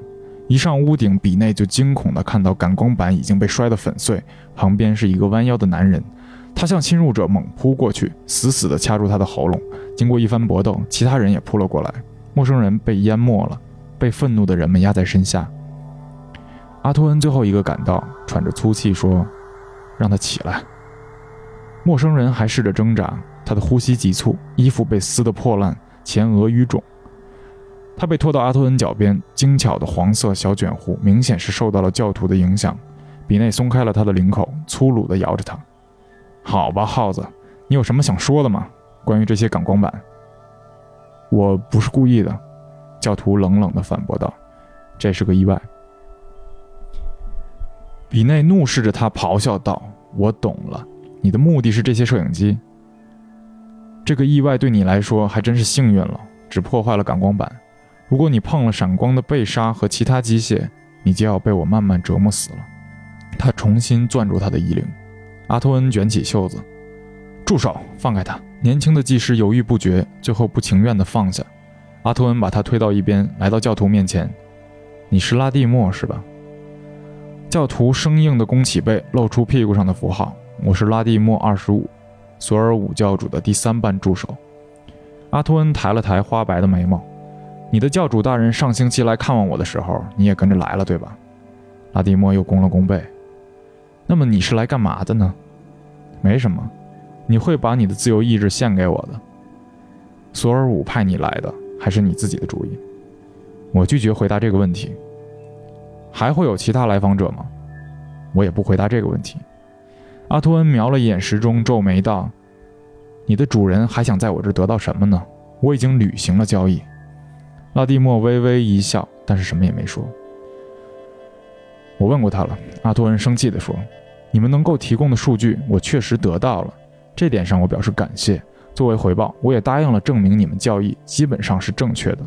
一上屋顶，比内就惊恐地看到感光板已经被摔得粉碎，旁边是一个弯腰的男人。他向侵入者猛扑过去，死死地掐住他的喉咙。经过一番搏斗，其他人也扑了过来。陌生人被淹没了，被愤怒的人们压在身下。阿托恩最后一个赶到，喘着粗气说：“让他起来。”陌生人还试着挣扎，他的呼吸急促，衣服被撕得破烂，前额淤肿。他被拖到阿托恩脚边，精巧的黄色小卷胡明显是受到了教徒的影响。比内松开了他的领口，粗鲁地摇着他：“好吧，耗子，你有什么想说的吗？关于这些感光板？”“我不是故意的。”教徒冷冷地反驳道，“这是个意外。”比内怒视着他，咆哮道：“我懂了，你的目的是这些摄影机。这个意外对你来说还真是幸运了，只破坏了感光板。如果你碰了闪光的被纱和其他机械，你就要被我慢慢折磨死了。”他重新攥住他的衣领。阿托恩卷起袖子：“住手，放开他！”年轻的技师犹豫不决，最后不情愿地放下。阿托恩把他推到一边，来到教徒面前：“你是拉蒂莫是吧？”教徒生硬地弓起背，露出屁股上的符号。我是拉蒂莫二十五，索尔武教主的第三班助手。阿托恩抬了抬花白的眉毛：“你的教主大人上星期来看望我的时候，你也跟着来了，对吧？”拉蒂莫又弓了弓背。“那么你是来干嘛的呢？”“没什么。”“你会把你的自由意志献给我的？”“索尔武派你来的，还是你自己的主意？”“我拒绝回答这个问题。”还会有其他来访者吗？我也不回答这个问题。阿托恩瞄了一眼时钟，皱眉道：“你的主人还想在我这得到什么呢？我已经履行了交易。”拉蒂莫微微一笑，但是什么也没说。我问过他了。阿托恩生气地说：“你们能够提供的数据，我确实得到了，这点上我表示感谢。作为回报，我也答应了证明你们交易基本上是正确的。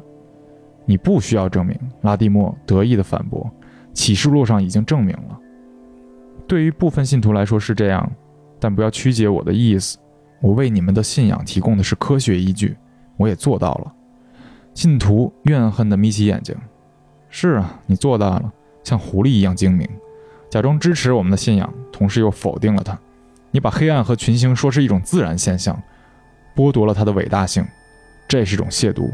你不需要证明。”拉蒂莫得意地反驳。启示录上已经证明了，对于部分信徒来说是这样，但不要曲解我的意思。我为你们的信仰提供的是科学依据，我也做到了。信徒怨恨地眯起眼睛。是啊，你做到了，像狐狸一样精明，假装支持我们的信仰，同时又否定了它。你把黑暗和群星说是一种自然现象，剥夺了它的伟大性，这是一种亵渎。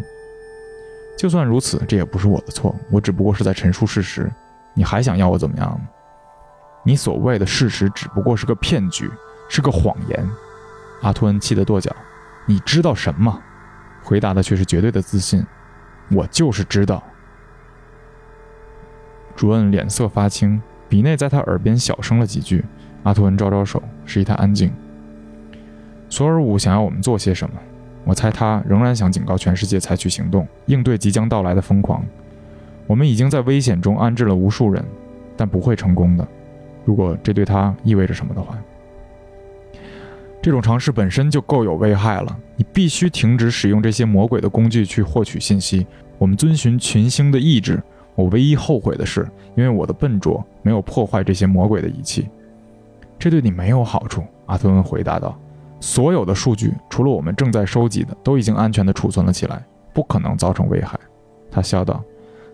就算如此，这也不是我的错，我只不过是在陈述事实。你还想要我怎么样呢？你所谓的事实只不过是个骗局，是个谎言。阿托恩气得跺脚。你知道什么？回答的却是绝对的自信。我就是知道。主任脸色发青，比内在他耳边小声了几句。阿托恩招招手，示意他安静。索尔武想要我们做些什么？我猜他仍然想警告全世界采取行动，应对即将到来的疯狂。我们已经在危险中安置了无数人，但不会成功的。如果这对他意味着什么的话，这种尝试本身就够有危害了。你必须停止使用这些魔鬼的工具去获取信息。我们遵循群星的意志。我唯一后悔的是，因为我的笨拙没有破坏这些魔鬼的仪器。这对你没有好处。阿特恩回答道：“所有的数据，除了我们正在收集的，都已经安全地储存了起来，不可能造成危害。”他笑道。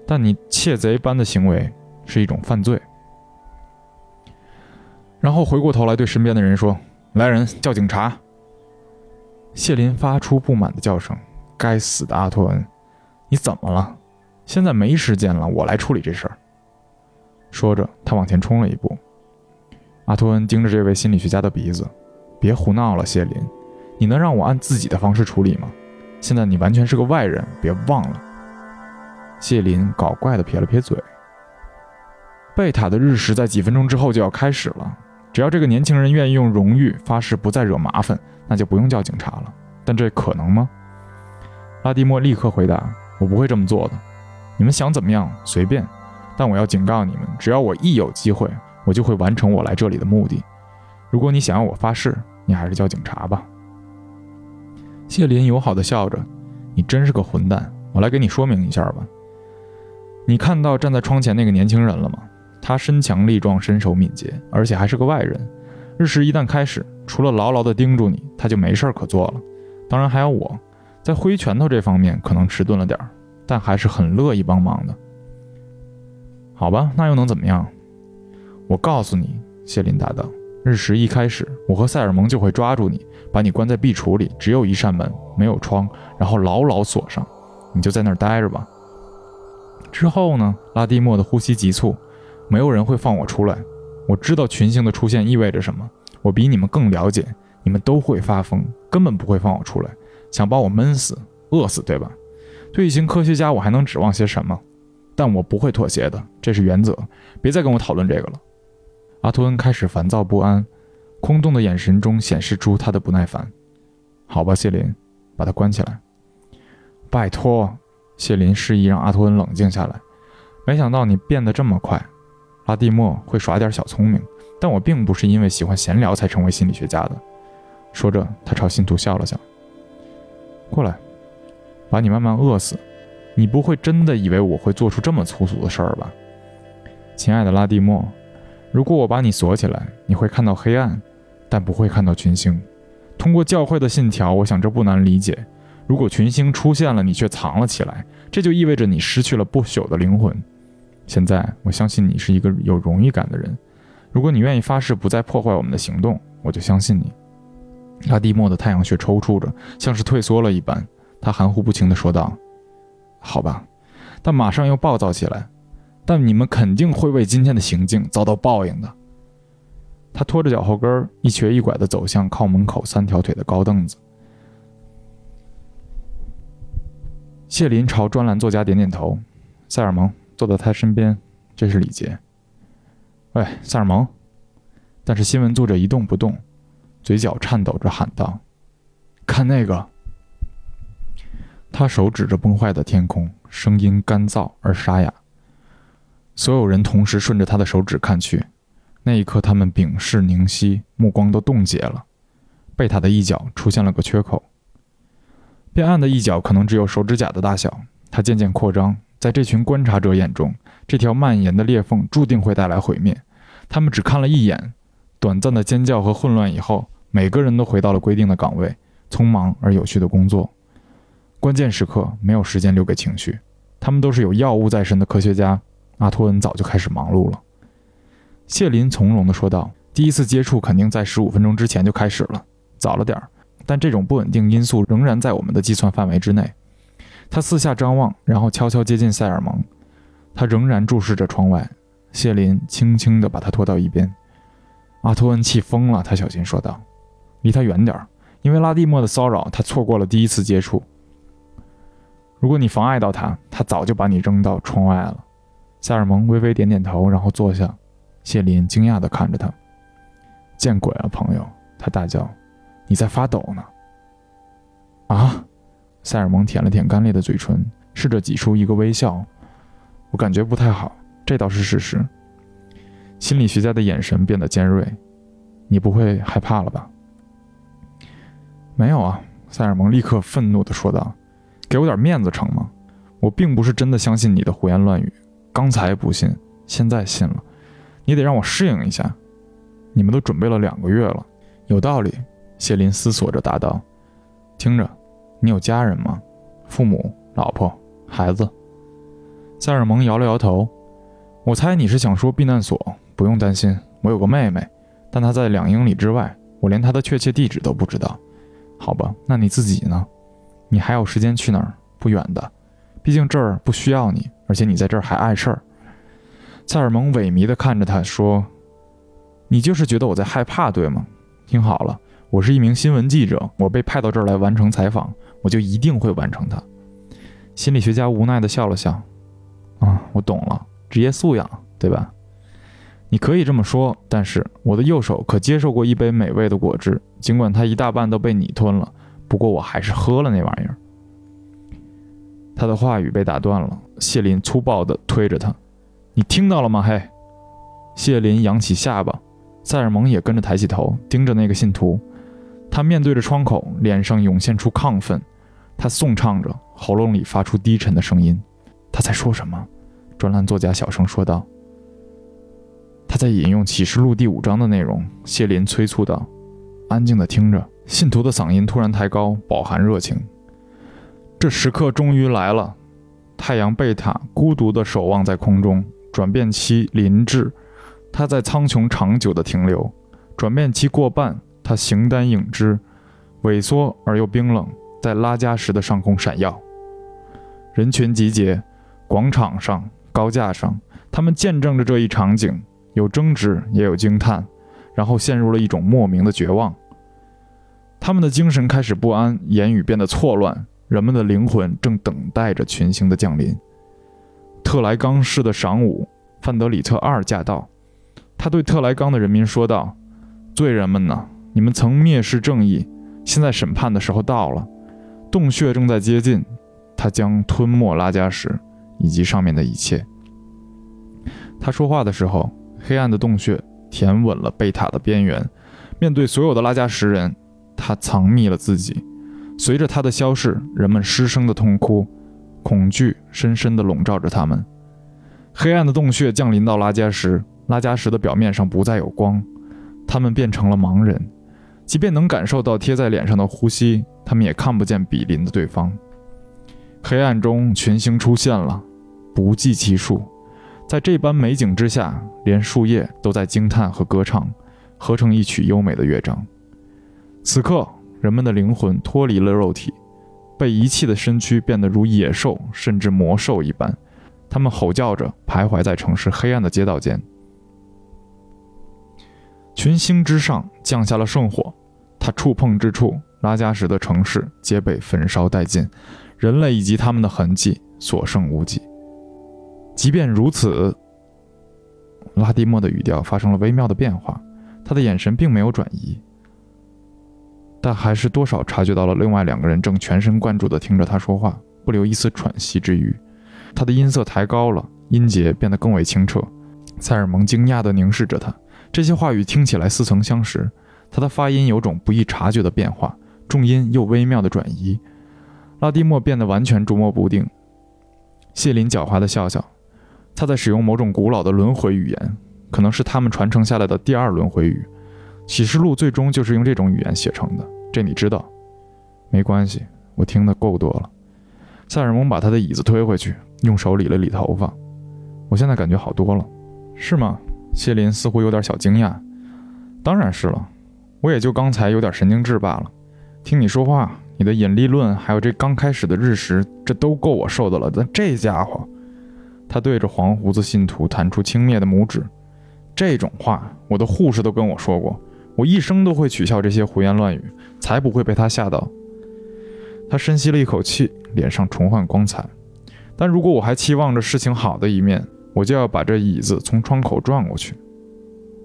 但你窃贼般的行为是一种犯罪。然后回过头来对身边的人说：“来人，叫警察。”谢林发出不满的叫声：“该死的阿托恩，你怎么了？现在没时间了，我来处理这事儿。”说着，他往前冲了一步。阿托恩盯着这位心理学家的鼻子：“别胡闹了，谢林，你能让我按自己的方式处理吗？现在你完全是个外人，别忘了。”谢林搞怪地撇了撇嘴。贝塔的日食在几分钟之后就要开始了。只要这个年轻人愿意用荣誉发誓不再惹麻烦，那就不用叫警察了。但这可能吗？拉蒂莫立刻回答：“我不会这么做的。你们想怎么样随便，但我要警告你们，只要我一有机会，我就会完成我来这里的目的。如果你想要我发誓，你还是叫警察吧。”谢林友好地笑着：“你真是个混蛋！我来给你说明一下吧。”你看到站在窗前那个年轻人了吗？他身强力壮，身手敏捷，而且还是个外人。日食一旦开始，除了牢牢地盯住你，他就没事儿可做了。当然还有我，在挥拳头这方面可能迟钝了点儿，但还是很乐意帮忙的。好吧，那又能怎么样？我告诉你，谢林大道：“日食一开始，我和塞尔蒙就会抓住你，把你关在壁橱里，只有一扇门，没有窗，然后牢牢锁上。你就在那儿待着吧。”之后呢？拉蒂莫的呼吸急促，没有人会放我出来。我知道群星的出现意味着什么，我比你们更了解。你们都会发疯，根本不会放我出来，想把我闷死、饿死，对吧？对一群科学家，我还能指望些什么？但我不会妥协的，这是原则。别再跟我讨论这个了。阿托恩开始烦躁不安，空洞的眼神中显示出他的不耐烦。好吧，谢林，把他关起来。拜托，谢林示意让阿托恩冷静下来。没想到你变得这么快。拉蒂莫会耍点小聪明，但我并不是因为喜欢闲聊才成为心理学家的。说着，他朝信徒笑了笑。过来，把你慢慢饿死。你不会真的以为我会做出这么粗俗的事儿吧，亲爱的拉蒂莫？如果我把你锁起来，你会看到黑暗，但不会看到群星。通过教会的信条，我想这不难理解。如果群星出现了，你却藏了起来，这就意味着你失去了不朽的灵魂。现在，我相信你是一个有荣誉感的人。如果你愿意发誓不再破坏我们的行动，我就相信你。拉蒂莫的太阳穴抽搐着，像是退缩了一般。他含糊不清地说道：“好吧。”但马上又暴躁起来。“但你们肯定会为今天的行径遭到报应的。”他拖着脚后跟一瘸一拐地走向靠门口三条腿的高凳子。谢林朝专栏作家点点头。塞尔蒙坐在他身边，这是礼节。喂，塞尔蒙。但是新闻作者一动不动。嘴角颤抖着喊道：“看那个！”他手指着崩坏的天空，声音干燥而沙哑。所有人同时顺着他的手指看去，那一刻，他们屏视凝息，目光都冻结了。贝塔的一角出现了个缺口，变暗的一角可能只有手指甲的大小。它渐渐扩张，在这群观察者眼中，这条蔓延的裂缝注定会带来毁灭。他们只看了一眼，短暂的尖叫和混乱以后。每个人都回到了规定的岗位，匆忙而有序的工作。关键时刻没有时间留给情绪，他们都是有药物在身的科学家。阿托恩早就开始忙碌了。谢林从容地说道：“第一次接触肯定在十五分钟之前就开始了，早了点儿，但这种不稳定因素仍然在我们的计算范围之内。”他四下张望，然后悄悄接近塞尔蒙。他仍然注视着窗外。谢林轻轻地把他拖到一边。阿托恩气疯了，他小心说道。离他远点儿，因为拉蒂莫的骚扰，他错过了第一次接触。如果你妨碍到他，他早就把你扔到窗外了。塞尔蒙微微点点头，然后坐下。谢林惊讶地看着他：“见鬼啊，朋友！”他大叫：“你在发抖呢！”啊！塞尔蒙舔了舔干裂的嘴唇，试着挤出一个微笑：“我感觉不太好，这倒是事实。”心理学家的眼神变得尖锐：“你不会害怕了吧？”没有啊，塞尔蒙立刻愤怒地说道：“给我点面子成吗？我并不是真的相信你的胡言乱语，刚才不信，现在信了。你得让我适应一下。你们都准备了两个月了，有道理。”谢林思索着答道：“听着，你有家人吗？父母、老婆、孩子？”塞尔蒙摇了摇头：“我猜你是想说避难所。不用担心，我有个妹妹，但她在两英里之外，我连她的确切地址都不知道。”好吧，那你自己呢？你还有时间去哪儿？不远的，毕竟这儿不需要你，而且你在这儿还碍事儿。塞尔蒙萎靡地看着他说：“你就是觉得我在害怕，对吗？听好了，我是一名新闻记者，我被派到这儿来完成采访，我就一定会完成它。”心理学家无奈地笑了笑：“啊，我懂了，职业素养，对吧？”你可以这么说，但是我的右手可接受过一杯美味的果汁，尽管它一大半都被你吞了。不过我还是喝了那玩意儿。他的话语被打断了，谢林粗暴地推着他：“你听到了吗？”嘿，谢林扬起下巴，塞尔蒙也跟着抬起头，盯着那个信徒。他面对着窗口，脸上涌现出亢奋。他颂唱着，喉咙里发出低沉的声音。他在说什么？专栏作家小声说道。他在引用《启示录》第五章的内容，谢林催促道：“安静的听着。”信徒的嗓音突然抬高，饱含热情。这时刻终于来了。太阳贝塔孤独地守望在空中，转变期临至，它在苍穹长久地停留。转变期过半，它形单影只，萎缩而又冰冷，在拉加什的上空闪耀。人群集结，广场上、高架上，他们见证着这一场景，有争执，也有惊叹，然后陷入了一种莫名的绝望。他们的精神开始不安，言语变得错乱，人们的灵魂正等待着群星的降临。特莱冈市的晌午，范德里特二驾到，他对特莱冈的人民说道：“罪人们呐，你们曾蔑视正义，现在审判的时候到了，洞穴正在接近。”他将吞没拉加什以及上面的一切。他说话的时候，黑暗的洞穴填稳了贝塔的边缘。面对所有的拉加什人，他藏匿了自己。随着他的消逝，人们失声的痛哭，恐惧深深的笼罩着他们。黑暗的洞穴降临到拉加什，拉加什的表面上不再有光，他们变成了盲人。即便能感受到贴在脸上的呼吸，他们也看不见比邻的对方。黑暗中，群星出现了，不计其数。在这般美景之下，连树叶都在惊叹和歌唱，合成一曲优美的乐章。此刻，人们的灵魂脱离了肉体，被遗弃的身躯变得如野兽甚至魔兽一般。他们吼叫着，徘徊在城市黑暗的街道间。群星之上降下了圣火，它触碰之处，拉加什的城市皆被焚烧殆尽。人类以及他们的痕迹所剩无几。即便如此，拉蒂莫的语调发生了微妙的变化，他的眼神并没有转移，但还是多少察觉到了另外两个人正全神贯注地听着他说话，不留一丝喘息之余。他的音色抬高了，音节变得更为清澈。塞尔蒙惊讶地凝视着他，这些话语听起来似曾相识。他的发音有种不易察觉的变化，重音又微妙的转移。拉蒂莫变得完全捉摸不定。谢林狡猾地笑笑，他在使用某种古老的轮回语言，可能是他们传承下来的第二轮回语。启示录最终就是用这种语言写成的，这你知道？没关系，我听得够多了。塞尔蒙把他的椅子推回去，用手理了理头发。我现在感觉好多了，是吗？谢林似乎有点小惊讶。当然是了，我也就刚才有点神经质罢了。听你说话。你的引力论，还有这刚开始的日食，这都够我受的了。但这家伙，他对着黄胡子信徒弹出轻蔑的拇指。这种话，我的护士都跟我说过。我一生都会取笑这些胡言乱语，才不会被他吓到。他深吸了一口气，脸上重焕光彩。但如果我还期望着事情好的一面，我就要把这椅子从窗口转过去。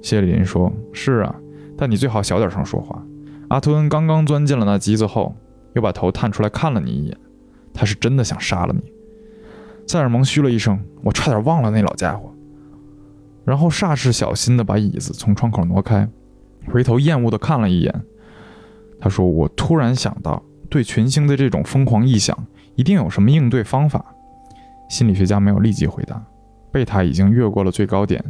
谢里林说：“是啊，但你最好小点声说话。”阿图恩刚刚钻进了那机子后。又把头探出来看了你一眼，他是真的想杀了你。塞尔蒙嘘了一声，我差点忘了那老家伙。然后煞是小心地把椅子从窗口挪开，回头厌恶地看了一眼。他说：“我突然想到，对群星的这种疯狂臆想，一定有什么应对方法。”心理学家没有立即回答。贝塔已经越过了最高点，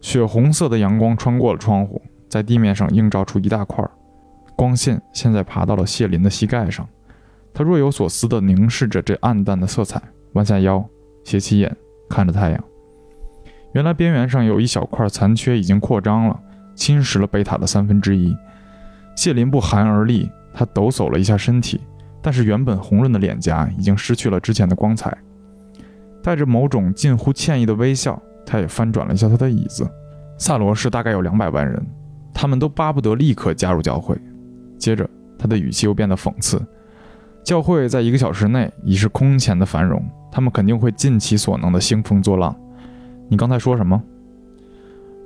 血红色的阳光穿过了窗户，在地面上映照出一大块。光线现在爬到了谢林的膝盖上，他若有所思地凝视着这暗淡的色彩，弯下腰，斜起眼看着太阳。原来边缘上有一小块残缺，已经扩张了，侵蚀了贝塔的三分之一。谢林不寒而栗，他抖擞了一下身体，但是原本红润的脸颊已经失去了之前的光彩。带着某种近乎歉意的微笑，他也翻转了一下他的椅子。萨罗市大概有两百万人，他们都巴不得立刻加入教会。接着，他的语气又变得讽刺：“教会在一个小时内已是空前的繁荣，他们肯定会尽其所能的兴风作浪。”你刚才说什么？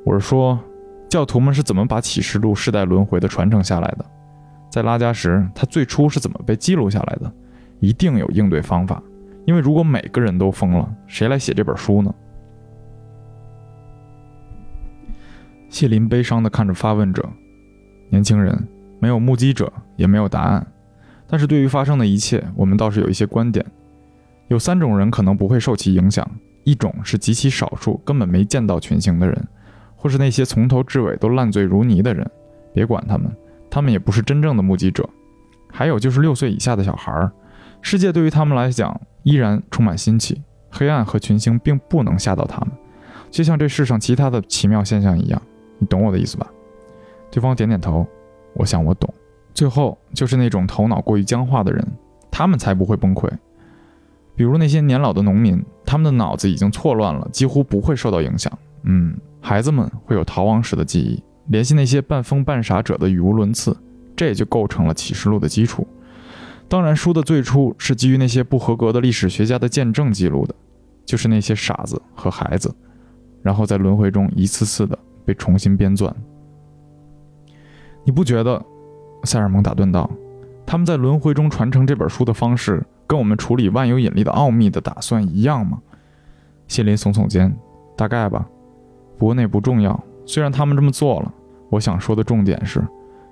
我是说，教徒们是怎么把启示录世代轮回的传承下来的？在拉加什，它最初是怎么被记录下来的？一定有应对方法，因为如果每个人都疯了，谁来写这本书呢？谢林悲伤地看着发问者，年轻人。没有目击者，也没有答案，但是对于发生的一切，我们倒是有一些观点。有三种人可能不会受其影响：一种是极其少数根本没见到群星的人，或是那些从头至尾都烂醉如泥的人，别管他们，他们也不是真正的目击者；还有就是六岁以下的小孩儿，世界对于他们来讲依然充满新奇，黑暗和群星并不能吓到他们，就像这世上其他的奇妙现象一样。你懂我的意思吧？对方点点头。我想我懂，最后就是那种头脑过于僵化的人，他们才不会崩溃。比如那些年老的农民，他们的脑子已经错乱了，几乎不会受到影响。嗯，孩子们会有逃亡时的记忆，联系那些半疯半傻者的语无伦次，这也就构成了启示录的基础。当然，书的最初是基于那些不合格的历史学家的见证记录的，就是那些傻子和孩子，然后在轮回中一次次的被重新编纂。你不觉得？塞尔蒙打断道：“他们在轮回中传承这本书的方式，跟我们处理万有引力的奥秘的打算一样吗？”谢林耸耸肩：“大概吧。不过那不重要。虽然他们这么做了，我想说的重点是，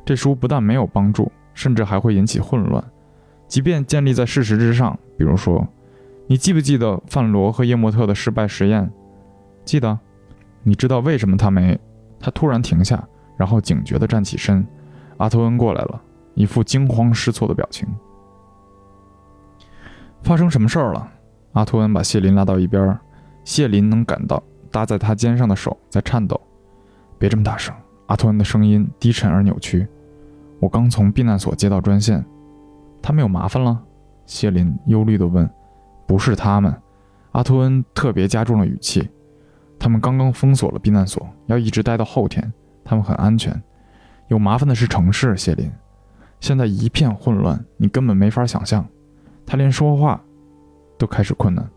这书不但没有帮助，甚至还会引起混乱。即便建立在事实之上，比如说，你记不记得范罗和叶莫特的失败实验？记得。你知道为什么他没？”他突然停下。然后警觉地站起身，阿托恩过来了，一副惊慌失措的表情。发生什么事儿了？阿托恩把谢林拉到一边，谢林能感到搭在他肩上的手在颤抖。别这么大声！阿托恩的声音低沉而扭曲。我刚从避难所接到专线，他们有麻烦了？谢林忧虑地问。不是他们，阿托恩特别加重了语气。他们刚刚封锁了避难所，要一直待到后天。他们很安全，有麻烦的是城市，谢林，现在一片混乱，你根本没法想象。他连说话都开始困难，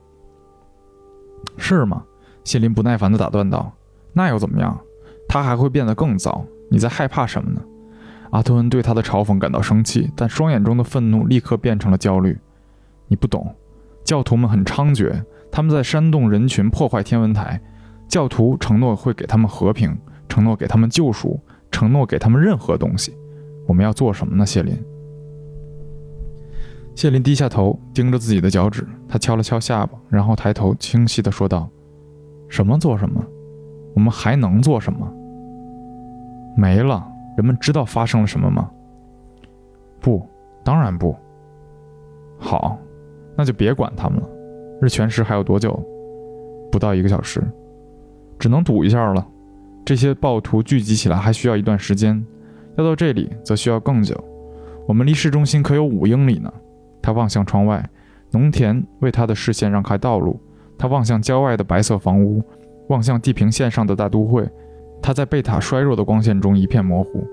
是吗？谢林不耐烦地打断道：“那又怎么样？他还会变得更糟。你在害怕什么呢？”阿托恩对他的嘲讽感到生气，但双眼中的愤怒立刻变成了焦虑。你不懂，教徒们很猖獗，他们在煽动人群破坏天文台。教徒承诺会给他们和平。承诺给他们救赎，承诺给他们任何东西。我们要做什么呢？谢林。谢林低下头，盯着自己的脚趾。他敲了敲下巴，然后抬头，清晰地说道：“什么做什么？我们还能做什么？没了。人们知道发生了什么吗？不，当然不。好，那就别管他们了。日全食还有多久？不到一个小时，只能赌一下了。”这些暴徒聚集起来还需要一段时间，要到这里则需要更久。我们离市中心可有五英里呢。他望向窗外，农田为他的视线让开道路。他望向郊外的白色房屋，望向地平线上的大都会。他在贝塔衰弱的光线中一片模糊。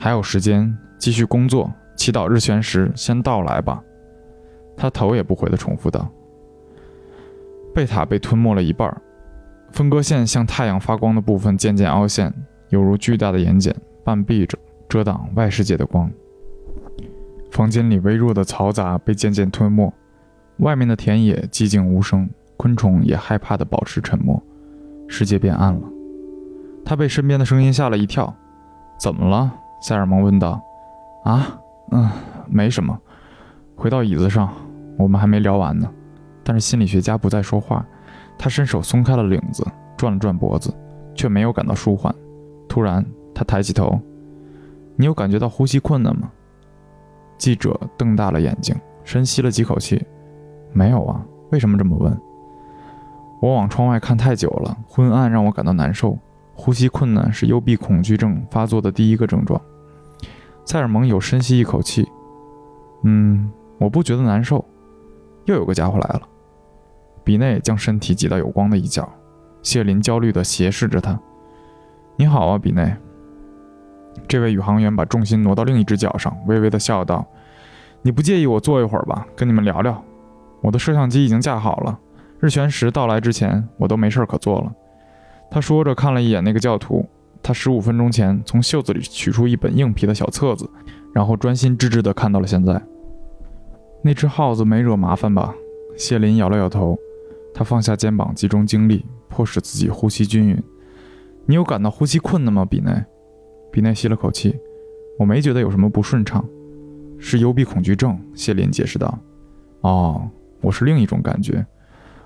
还有时间继续工作，祈祷日全食先到来吧。他头也不回地重复道：“贝塔被吞没了一半。”分割线向太阳发光的部分渐渐凹陷，犹如巨大的眼睑，半闭着，遮挡外世界的光。房间里微弱的嘈杂被渐渐吞没，外面的田野寂静无声，昆虫也害怕地保持沉默。世界变暗了。他被身边的声音吓了一跳。“怎么了？”塞尔蒙问道。“啊，嗯，没什么。”回到椅子上，我们还没聊完呢。但是心理学家不再说话。他伸手松开了领子，转了转脖子，却没有感到舒缓。突然，他抬起头：“你有感觉到呼吸困难吗？”记者瞪大了眼睛，深吸了几口气：“没有啊，为什么这么问？”我往窗外看太久了，昏暗让我感到难受。呼吸困难是幽闭恐惧症发作的第一个症状。塞尔蒙有深吸一口气：“嗯，我不觉得难受。”又有个家伙来了。比内将身体挤到有光的一角，谢林焦虑地斜视着他。“你好啊，比内。”这位宇航员把重心挪到另一只脚上，微微地笑道：“你不介意我坐一会儿吧？跟你们聊聊。我的摄像机已经架好了，日全食到来之前，我都没事可做了。”他说着看了一眼那个教徒，他十五分钟前从袖子里取出一本硬皮的小册子，然后专心致志地看到了现在。那只耗子没惹麻烦吧？谢林摇了摇头。他放下肩膀，集中精力，迫使自己呼吸均匀。你有感到呼吸困难吗，比内？比内吸了口气。我没觉得有什么不顺畅，是幽闭恐惧症。谢林解释道。哦，我是另一种感觉。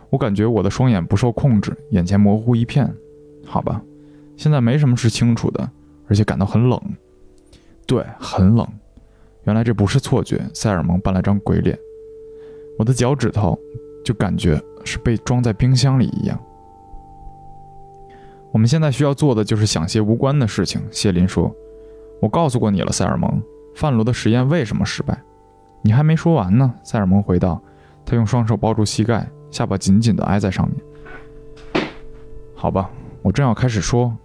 我感觉我的双眼不受控制，眼前模糊一片。好吧，现在没什么是清楚的，而且感到很冷。对，很冷。原来这不是错觉。塞尔蒙扮了张鬼脸。我的脚趾头。就感觉是被装在冰箱里一样。我们现在需要做的就是想些无关的事情。谢林说：“我告诉过你了，塞尔蒙，范罗的实验为什么失败？你还没说完呢。”塞尔蒙回道：“他用双手抱住膝盖，下巴紧紧地挨在上面。好吧，我正要开始说，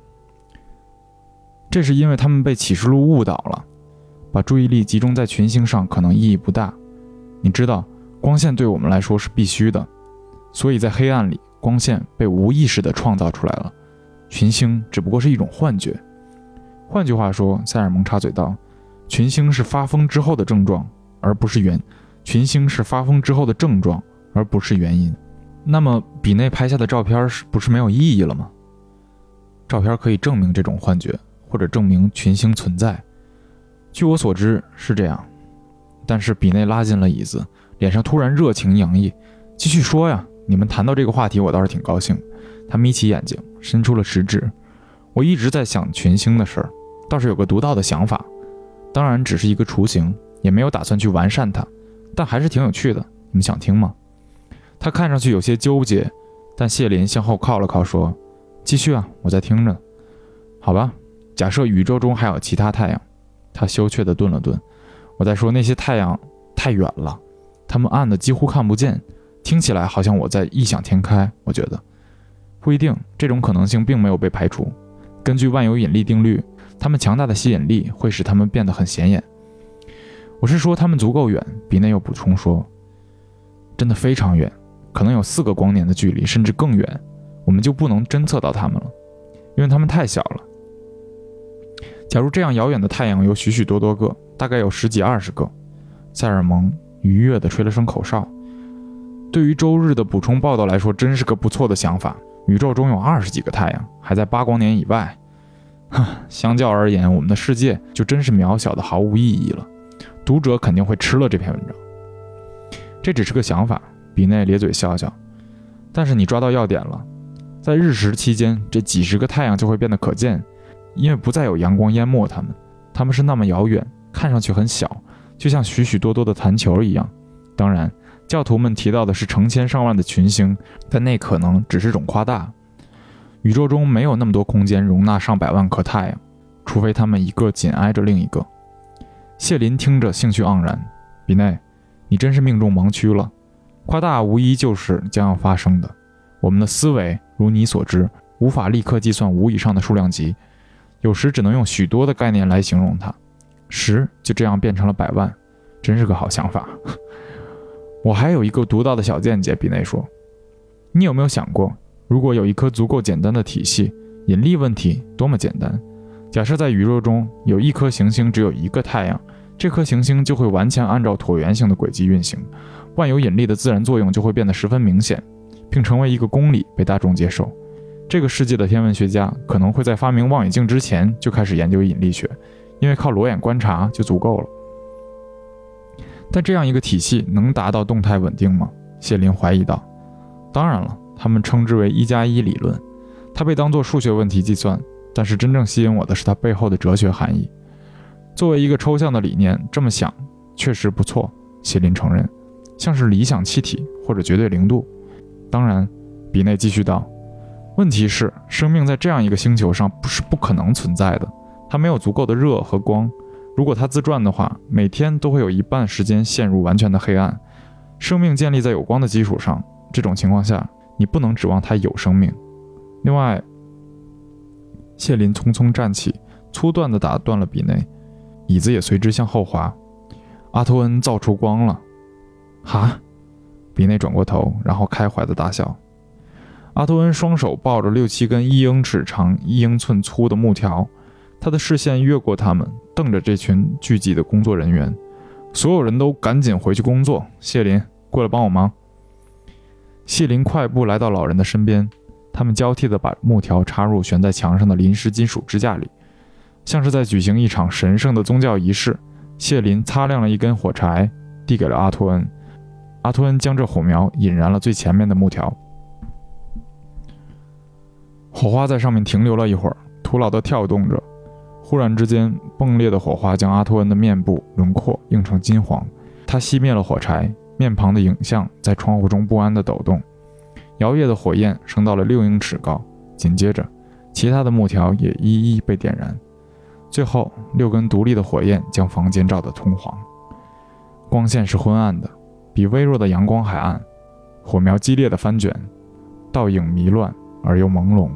这是因为他们被启示录误导了，把注意力集中在群星上可能意义不大。你知道，光线对我们来说是必须的，所以在黑暗里，光线被无意识地创造出来了。群星只不过是一种幻觉。换句话说，塞尔蒙插嘴道：“群星是发疯之后的症状，而不是原。群星是发疯之后的症状，而不是原因。那么，比内拍下的照片是不是没有意义了吗？照片可以证明这种幻觉，或者证明群星存在。据我所知是这样。但是比内拉近了椅子，脸上突然热情洋溢。继续说呀，你们谈到这个话题，我倒是挺高兴。他眯起眼睛。伸出了食指，我一直在想群星的事儿，倒是有个独到的想法，当然只是一个雏形，也没有打算去完善它，但还是挺有趣的。你们想听吗？他看上去有些纠结，但谢林向后靠了靠，说：“继续啊，我在听着。”好吧，假设宇宙中还有其他太阳，他羞怯地顿了顿。我在说那些太阳太远了，它们暗的几乎看不见，听起来好像我在异想天开。我觉得。不一定，这种可能性并没有被排除。根据万有引力定律，它们强大的吸引力会使它们变得很显眼。我是说，它们足够远。比内又补充说：“真的非常远，可能有四个光年的距离，甚至更远。我们就不能侦测到它们了，因为它们太小了。假如这样遥远的太阳有许许多多个，大概有十几二十个。”塞尔蒙愉悦地吹了声口哨。对于周日的补充报道来说，真是个不错的想法。宇宙中有二十几个太阳，还在八光年以外。哈，相较而言，我们的世界就真是渺小的毫无意义了。读者肯定会吃了这篇文章。这只是个想法，比内咧嘴笑笑。但是你抓到要点了，在日食期间，这几十个太阳就会变得可见，因为不再有阳光淹没它们。它们是那么遥远，看上去很小，就像许许多多的弹球一样。当然。教徒们提到的是成千上万的群星，但那可能只是种夸大。宇宙中没有那么多空间容纳上百万颗太阳，除非它们一个紧挨着另一个。谢林听着兴趣盎然，比内，你真是命中盲区了。夸大无疑就是将要发生的。我们的思维，如你所知，无法立刻计算五以上的数量级，有时只能用许多的概念来形容它。十就这样变成了百万，真是个好想法。我还有一个独到的小见解，比内说：“你有没有想过，如果有一颗足够简单的体系，引力问题多么简单？假设在宇宙中有一颗行星只有一个太阳，这颗行星就会完全按照椭圆形的轨迹运行，万有引力的自然作用就会变得十分明显，并成为一个公理被大众接受。这个世界的天文学家可能会在发明望远镜之前就开始研究引力学，因为靠裸眼观察就足够了。”但这样一个体系能达到动态稳定吗？谢林怀疑道。当然了，他们称之为一加一理论，它被当作数学问题计算。但是真正吸引我的是它背后的哲学含义。作为一个抽象的理念，这么想确实不错。谢林承认，像是理想气体或者绝对零度。当然，比内继续道，问题是生命在这样一个星球上不是不可能存在的，它没有足够的热和光。如果它自转的话，每天都会有一半时间陷入完全的黑暗。生命建立在有光的基础上，这种情况下，你不能指望它有生命。另外，谢林匆匆站起，粗断地打断了比内，椅子也随之向后滑。阿托恩造出光了！哈！比内转过头，然后开怀的大笑。阿托恩双手抱着六七根一英尺长、一英寸粗的木条。他的视线越过他们，瞪着这群聚集的工作人员。所有人都赶紧回去工作。谢林，过来帮我忙。谢林快步来到老人的身边，他们交替地把木条插入悬在墙上的临时金属支架里，像是在举行一场神圣的宗教仪式。谢林擦亮了一根火柴，递给了阿托恩。阿托恩将这火苗引燃了最前面的木条，火花在上面停留了一会儿，徒劳地跳动着。忽然之间，迸裂的火花将阿托恩的面部轮廓映成金黄。他熄灭了火柴，面庞的影像在窗户中不安地抖动。摇曳的火焰升到了六英尺高，紧接着，其他的木条也一一被点燃。最后，六根独立的火焰将房间照得通黄。光线是昏暗的，比微弱的阳光还暗，火苗激烈的翻卷，倒影迷乱而又朦胧。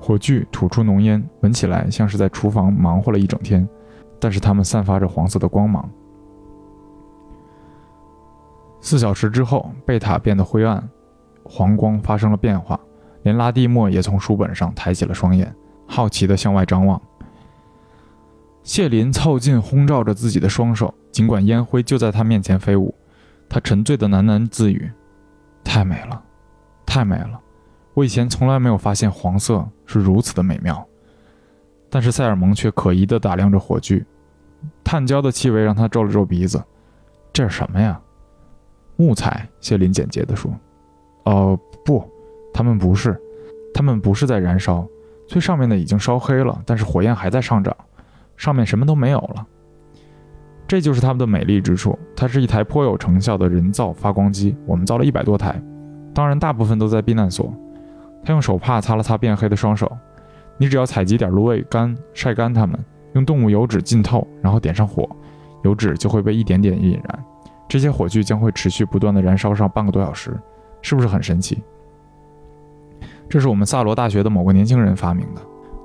火炬吐出浓烟，闻起来像是在厨房忙活了一整天，但是它们散发着黄色的光芒。四小时之后，贝塔变得灰暗，黄光发生了变化，连拉蒂莫也从书本上抬起了双眼，好奇地向外张望。谢林凑近，轰照着自己的双手，尽管烟灰就在他面前飞舞，他沉醉地喃喃自语：“太美了，太美了。”我以前从来没有发现黄色是如此的美妙，但是塞尔蒙却可疑地打量着火炬，炭焦的气味让他皱了皱鼻子。这是什么呀？木材。谢林简洁地说：“哦，不，他们不是，他们不是在燃烧。最上面的已经烧黑了，但是火焰还在上涨，上面什么都没有了。这就是他们的美丽之处。它是一台颇有成效的人造发光机，我们造了一百多台，当然大部分都在避难所。”他用手帕擦了擦变黑的双手。你只要采集点芦苇干，晒干它们，用动物油脂浸透，然后点上火，油脂就会被一点点引燃。这些火炬将会持续不断的燃烧上半个多小时，是不是很神奇？这是我们萨罗大学的某个年轻人发明的。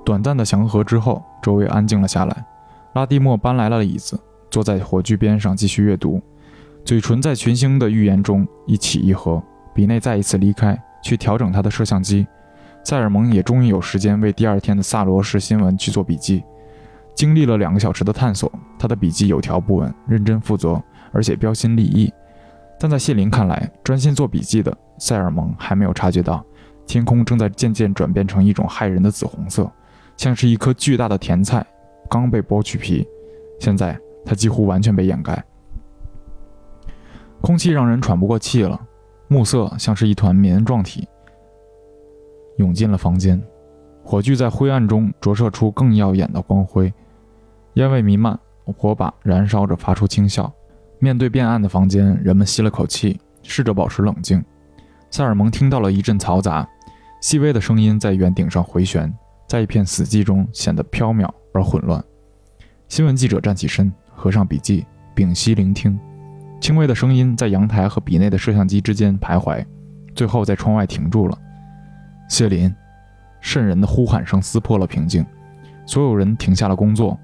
短暂的祥和之后，周围安静了下来。拉蒂莫搬来了椅子，坐在火炬边上继续阅读，嘴唇在群星的预言中一起一合。比内再一次离开。去调整他的摄像机，塞尔蒙也终于有时间为第二天的萨罗市新闻去做笔记。经历了两个小时的探索，他的笔记有条不紊、认真负责，而且标新立异。但在谢林看来，专心做笔记的塞尔蒙还没有察觉到，天空正在渐渐转变成一种骇人的紫红色，像是一颗巨大的甜菜刚被剥去皮，现在它几乎完全被掩盖，空气让人喘不过气了。暮色像是一团棉状体涌进了房间，火炬在灰暗中折射出更耀眼的光辉，烟味弥漫，火把燃烧着发出轻笑。面对变暗的房间，人们吸了口气，试着保持冷静。塞尔蒙听到了一阵嘈杂，细微的声音在圆顶上回旋，在一片死寂中显得飘渺而混乱。新闻记者站起身，合上笔记，屏息聆听。轻微的声音在阳台和笔内的摄像机之间徘徊，最后在窗外停住了。谢林，渗人的呼喊声撕破了平静，所有人停下了工作。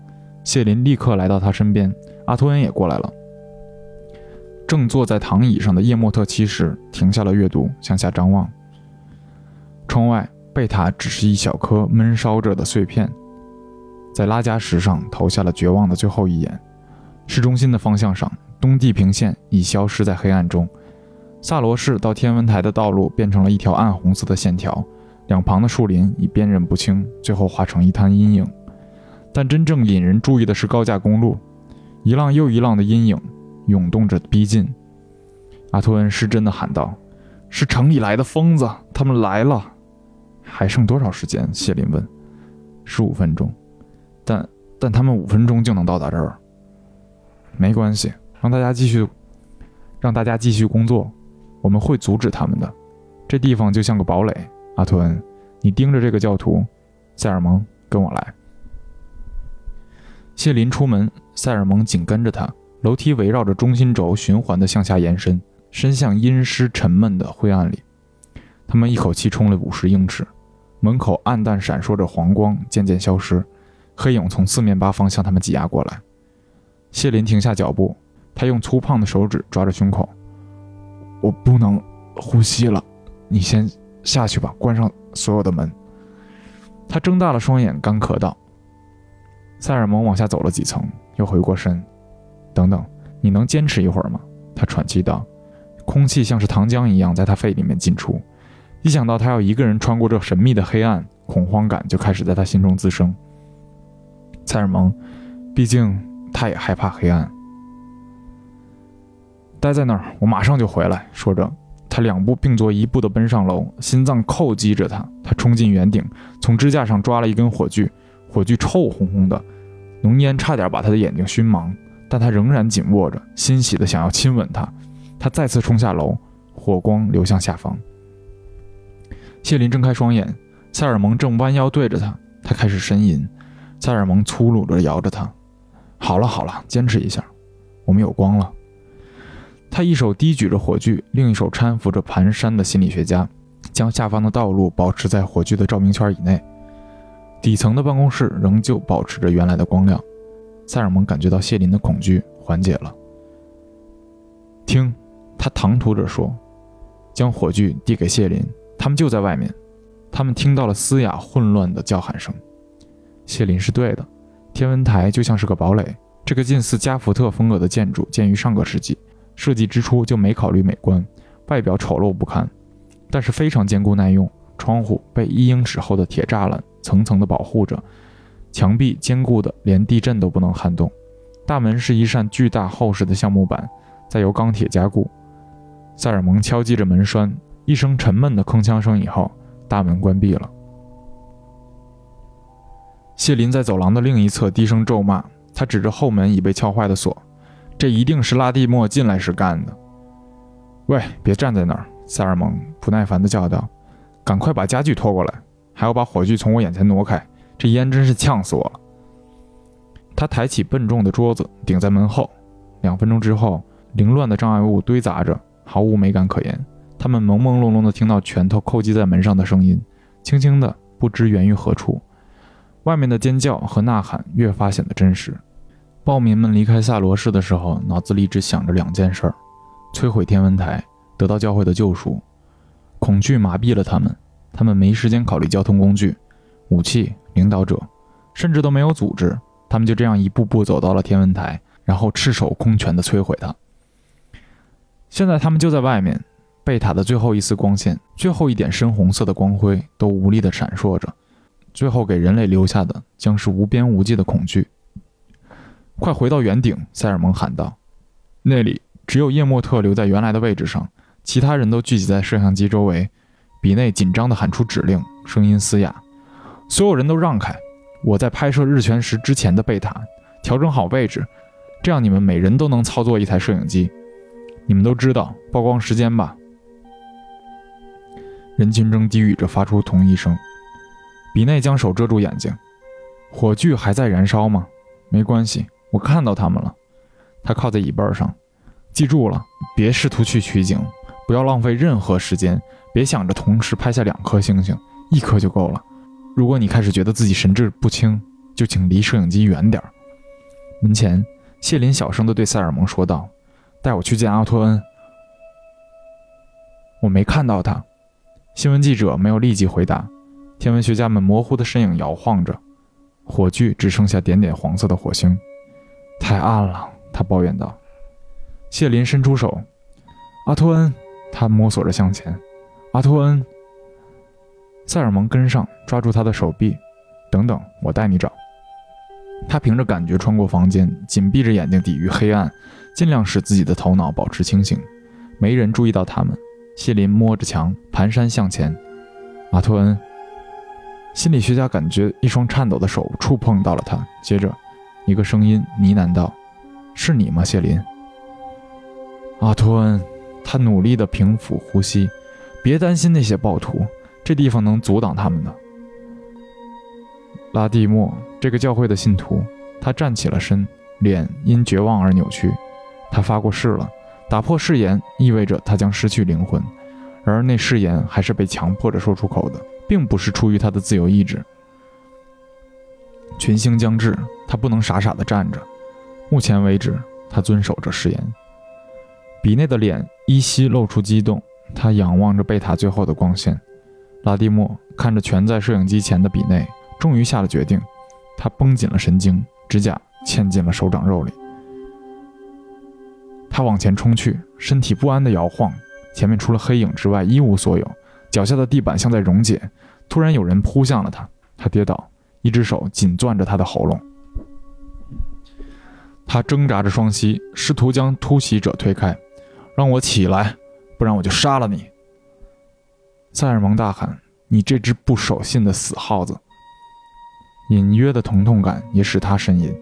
谢林立刻来到他身边，阿托恩也过来了。正坐在躺椅上的叶莫特七世停下了阅读，向下张望。窗外，贝塔只是一小颗闷烧着的碎片，在拉加什上投下了绝望的最后一眼。市中心的方向上。东地平线已消失在黑暗中，萨罗市到天文台的道路变成了一条暗红色的线条，两旁的树林已辨认不清，最后化成一滩阴影。但真正引人注意的是高架公路，一浪又一浪的阴影涌动着逼近。阿托恩失真的喊道：“是城里来的疯子，他们来了！”还剩多少时间？谢林问。“十五分钟。”但但他们五分钟就能到达这儿。没关系。让大家继续，让大家继续工作，我们会阻止他们的。这地方就像个堡垒。阿图恩，你盯着这个教徒。塞尔蒙，跟我来。谢林出门，塞尔蒙紧跟着他。楼梯围绕着中心轴循环的向下延伸，伸向阴湿沉闷的灰暗里。他们一口气冲了五十英尺，门口暗淡闪烁着黄光，渐渐消失，黑影从四面八方向他们挤压过来。谢林停下脚步。他用粗胖的手指抓着胸口，我不能呼吸了，你先下去吧，关上所有的门。他睁大了双眼，干咳道：“塞尔蒙往下走了几层，又回过身。等等，你能坚持一会儿吗？”他喘气道，空气像是糖浆一样在他肺里面进出。一想到他要一个人穿过这神秘的黑暗，恐慌感就开始在他心中滋生。塞尔蒙，毕竟他也害怕黑暗。待在那儿，我马上就回来。说着，他两步并作一步地奔上楼，心脏叩击着他。他冲进圆顶，从支架上抓了一根火炬，火炬臭烘烘的，浓烟差点把他的眼睛熏盲，但他仍然紧握着，欣喜地想要亲吻她。他再次冲下楼，火光流向下方。谢林睁开双眼，塞尔蒙正弯腰对着他，他开始呻吟。塞尔蒙粗鲁地摇着他：“好了好了，坚持一下，我们有光了。”他一手低举着火炬，另一手搀扶着蹒跚的心理学家，将下方的道路保持在火炬的照明圈以内。底层的办公室仍旧保持着原来的光亮。塞尔蒙感觉到谢林的恐惧缓解了。听，他唐突着说，将火炬递给谢林。他们就在外面。他们听到了嘶哑混乱的叫喊声。谢林是对的，天文台就像是个堡垒。这个近似加福特风格的建筑建于上个世纪。设计之初就没考虑美观，外表丑陋不堪，但是非常坚固耐用。窗户被一英尺厚的铁栅栏层层的保护着，墙壁坚固的连地震都不能撼动。大门是一扇巨大厚实的橡木板，再由钢铁加固。塞尔蒙敲击着门栓，一声沉闷的铿锵声以后，大门关闭了。谢林在走廊的另一侧低声咒骂，他指着后门已被撬坏的锁。这一定是拉蒂莫进来时干的。喂，别站在那儿！塞尔蒙不耐烦地叫道：“赶快把家具拖过来，还要把火炬从我眼前挪开。这烟真是呛死我了。”他抬起笨重的桌子，顶在门后。两分钟之后，凌乱的障碍物堆杂着，毫无美感可言。他们朦朦胧胧地听到拳头叩击在门上的声音，轻轻的，不知源于何处。外面的尖叫和呐喊越发显得真实。暴民们离开萨罗市的时候，脑子里只想着两件事：摧毁天文台，得到教会的救赎。恐惧麻痹了他们，他们没时间考虑交通工具、武器、领导者，甚至都没有组织。他们就这样一步步走到了天文台，然后赤手空拳地摧毁它。现在他们就在外面，贝塔的最后一丝光线，最后一点深红色的光辉都无力地闪烁着，最后给人类留下的将是无边无际的恐惧。快回到圆顶！塞尔蒙喊道。那里只有叶莫特留在原来的位置上，其他人都聚集在摄像机周围。比内紧张地喊出指令，声音嘶哑：“所有人都让开！我在拍摄日全食之前的贝塔，调整好位置，这样你们每人都能操作一台摄影机。你们都知道曝光时间吧？”人群中低语着发出同一声。比内将手遮住眼睛：“火炬还在燃烧吗？没关系。”我看到他们了，他靠在椅背上。记住了，别试图去取景，不要浪费任何时间，别想着同时拍下两颗星星，一颗就够了。如果你开始觉得自己神志不清，就请离摄影机远点儿。门前，谢林小声地对塞尔蒙说道：“带我去见阿托恩。”我没看到他。新闻记者没有立即回答。天文学家们模糊的身影摇晃着，火炬只剩下点点黄色的火星。太暗了，他抱怨道。谢林伸出手，阿托恩，他摸索着向前。阿托恩，塞尔蒙跟上，抓住他的手臂。等等，我带你找。他凭着感觉穿过房间，紧闭着眼睛抵御黑暗，尽量使自己的头脑保持清醒。没人注意到他们。谢林摸着墙，蹒跚向前。阿托恩，心理学家感觉一双颤抖的手触碰到了他，接着。一个声音呢喃道：“是你吗，谢林？”阿托恩，他努力地平复呼吸。别担心那些暴徒，这地方能阻挡他们的。拉蒂莫，这个教会的信徒，他站起了身，脸因绝望而扭曲。他发过誓了，打破誓言意味着他将失去灵魂，而那誓言还是被强迫着说出口的，并不是出于他的自由意志。群星将至，他不能傻傻地站着。目前为止，他遵守着誓言。比内的脸依稀露出激动，他仰望着贝塔最后的光线。拉蒂莫看着蜷在摄影机前的比内，终于下了决定。他绷紧了神经，指甲嵌进了手掌肉里。他往前冲去，身体不安地摇晃。前面除了黑影之外一无所有，脚下的地板像在溶解。突然，有人扑向了他，他跌倒。一只手紧攥着他的喉咙，他挣扎着双膝，试图将突袭者推开。“让我起来，不然我就杀了你！”塞尔蒙大喊，“你这只不守信的死耗子！”隐约的疼痛感也使他呻吟。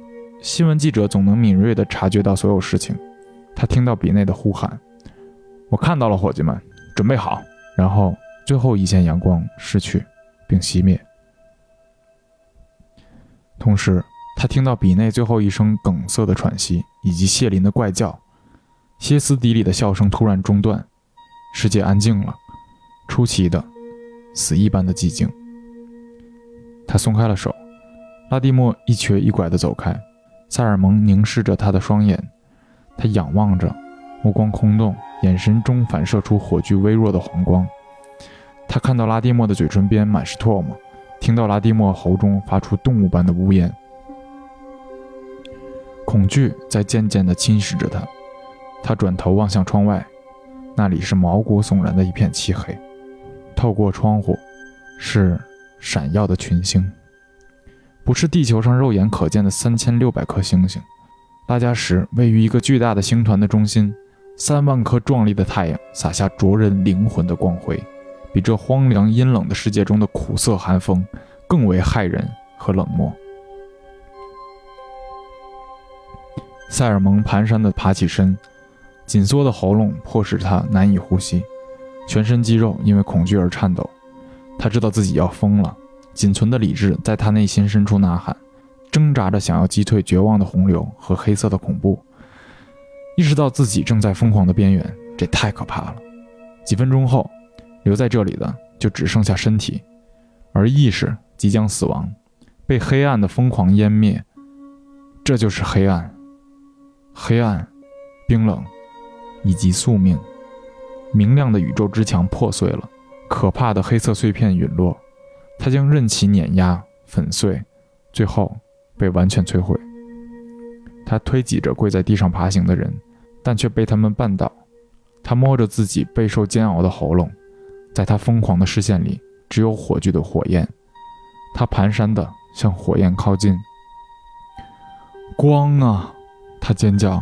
新闻记者总能敏锐地察觉到所有事情。他听到比内的呼喊：“我看到了，伙计们，准备好！”然后最后一线阳光逝去，并熄灭。同时，他听到比内最后一声哽塞的喘息，以及谢林的怪叫。歇斯底里的笑声突然中断，世界安静了，出奇的，死一般的寂静。他松开了手，拉蒂莫一瘸一拐地走开。塞尔蒙凝视着他的双眼，他仰望着，目光空洞，眼神中反射出火炬微弱的红光。他看到拉蒂莫的嘴唇边满是唾沫，听到拉蒂莫喉中发出动物般的呜咽。恐惧在渐渐地侵蚀着他。他转头望向窗外，那里是毛骨悚然的一片漆黑。透过窗户，是闪耀的群星。不是地球上肉眼可见的三千六百颗星星，拉加什位于一个巨大的星团的中心，三万颗壮丽的太阳洒下灼人灵魂的光辉，比这荒凉阴冷的世界中的苦涩寒风更为骇人和冷漠。塞尔蒙蹒跚地爬起身，紧缩的喉咙迫使他难以呼吸，全身肌肉因为恐惧而颤抖，他知道自己要疯了。仅存的理智在他内心深处呐喊，挣扎着想要击退绝望的洪流和黑色的恐怖。意识到自己正在疯狂的边缘，这太可怕了。几分钟后，留在这里的就只剩下身体，而意识即将死亡，被黑暗的疯狂湮灭。这就是黑暗，黑暗，冰冷，以及宿命。明亮的宇宙之墙破碎了，可怕的黑色碎片陨落。他将任其碾压、粉碎，最后被完全摧毁。他推挤着跪在地上爬行的人，但却被他们绊倒。他摸着自己备受煎熬的喉咙，在他疯狂的视线里，只有火炬的火焰。他蹒跚地向火焰靠近。光啊！他尖叫。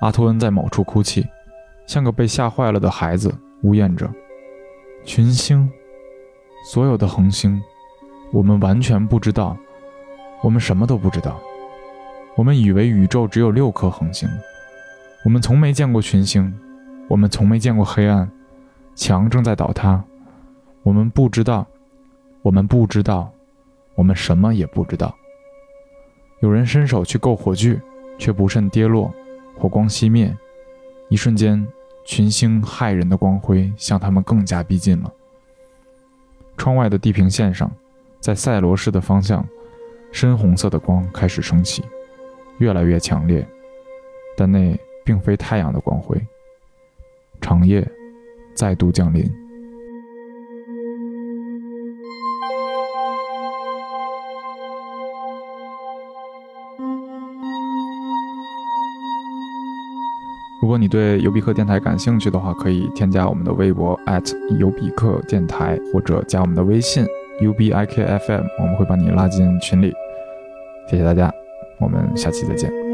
阿托恩在某处哭泣，像个被吓坏了的孩子，呜咽着。群星。所有的恒星，我们完全不知道，我们什么都不知道。我们以为宇宙只有六颗恒星，我们从没见过群星，我们从没见过黑暗，墙正在倒塌。我们不知道，我们不知道，我们什么也不知道。有人伸手去够火炬，却不慎跌落，火光熄灭。一瞬间，群星骇人的光辉向他们更加逼近了。窗外的地平线上，在赛罗市的方向，深红色的光开始升起，越来越强烈。但那并非太阳的光辉。长夜再度降临。如果你对尤比克电台感兴趣的话，可以添加我们的微博尤比克电台，或者加我们的微信 ubikfm，我们会把你拉进群里。谢谢大家，我们下期再见。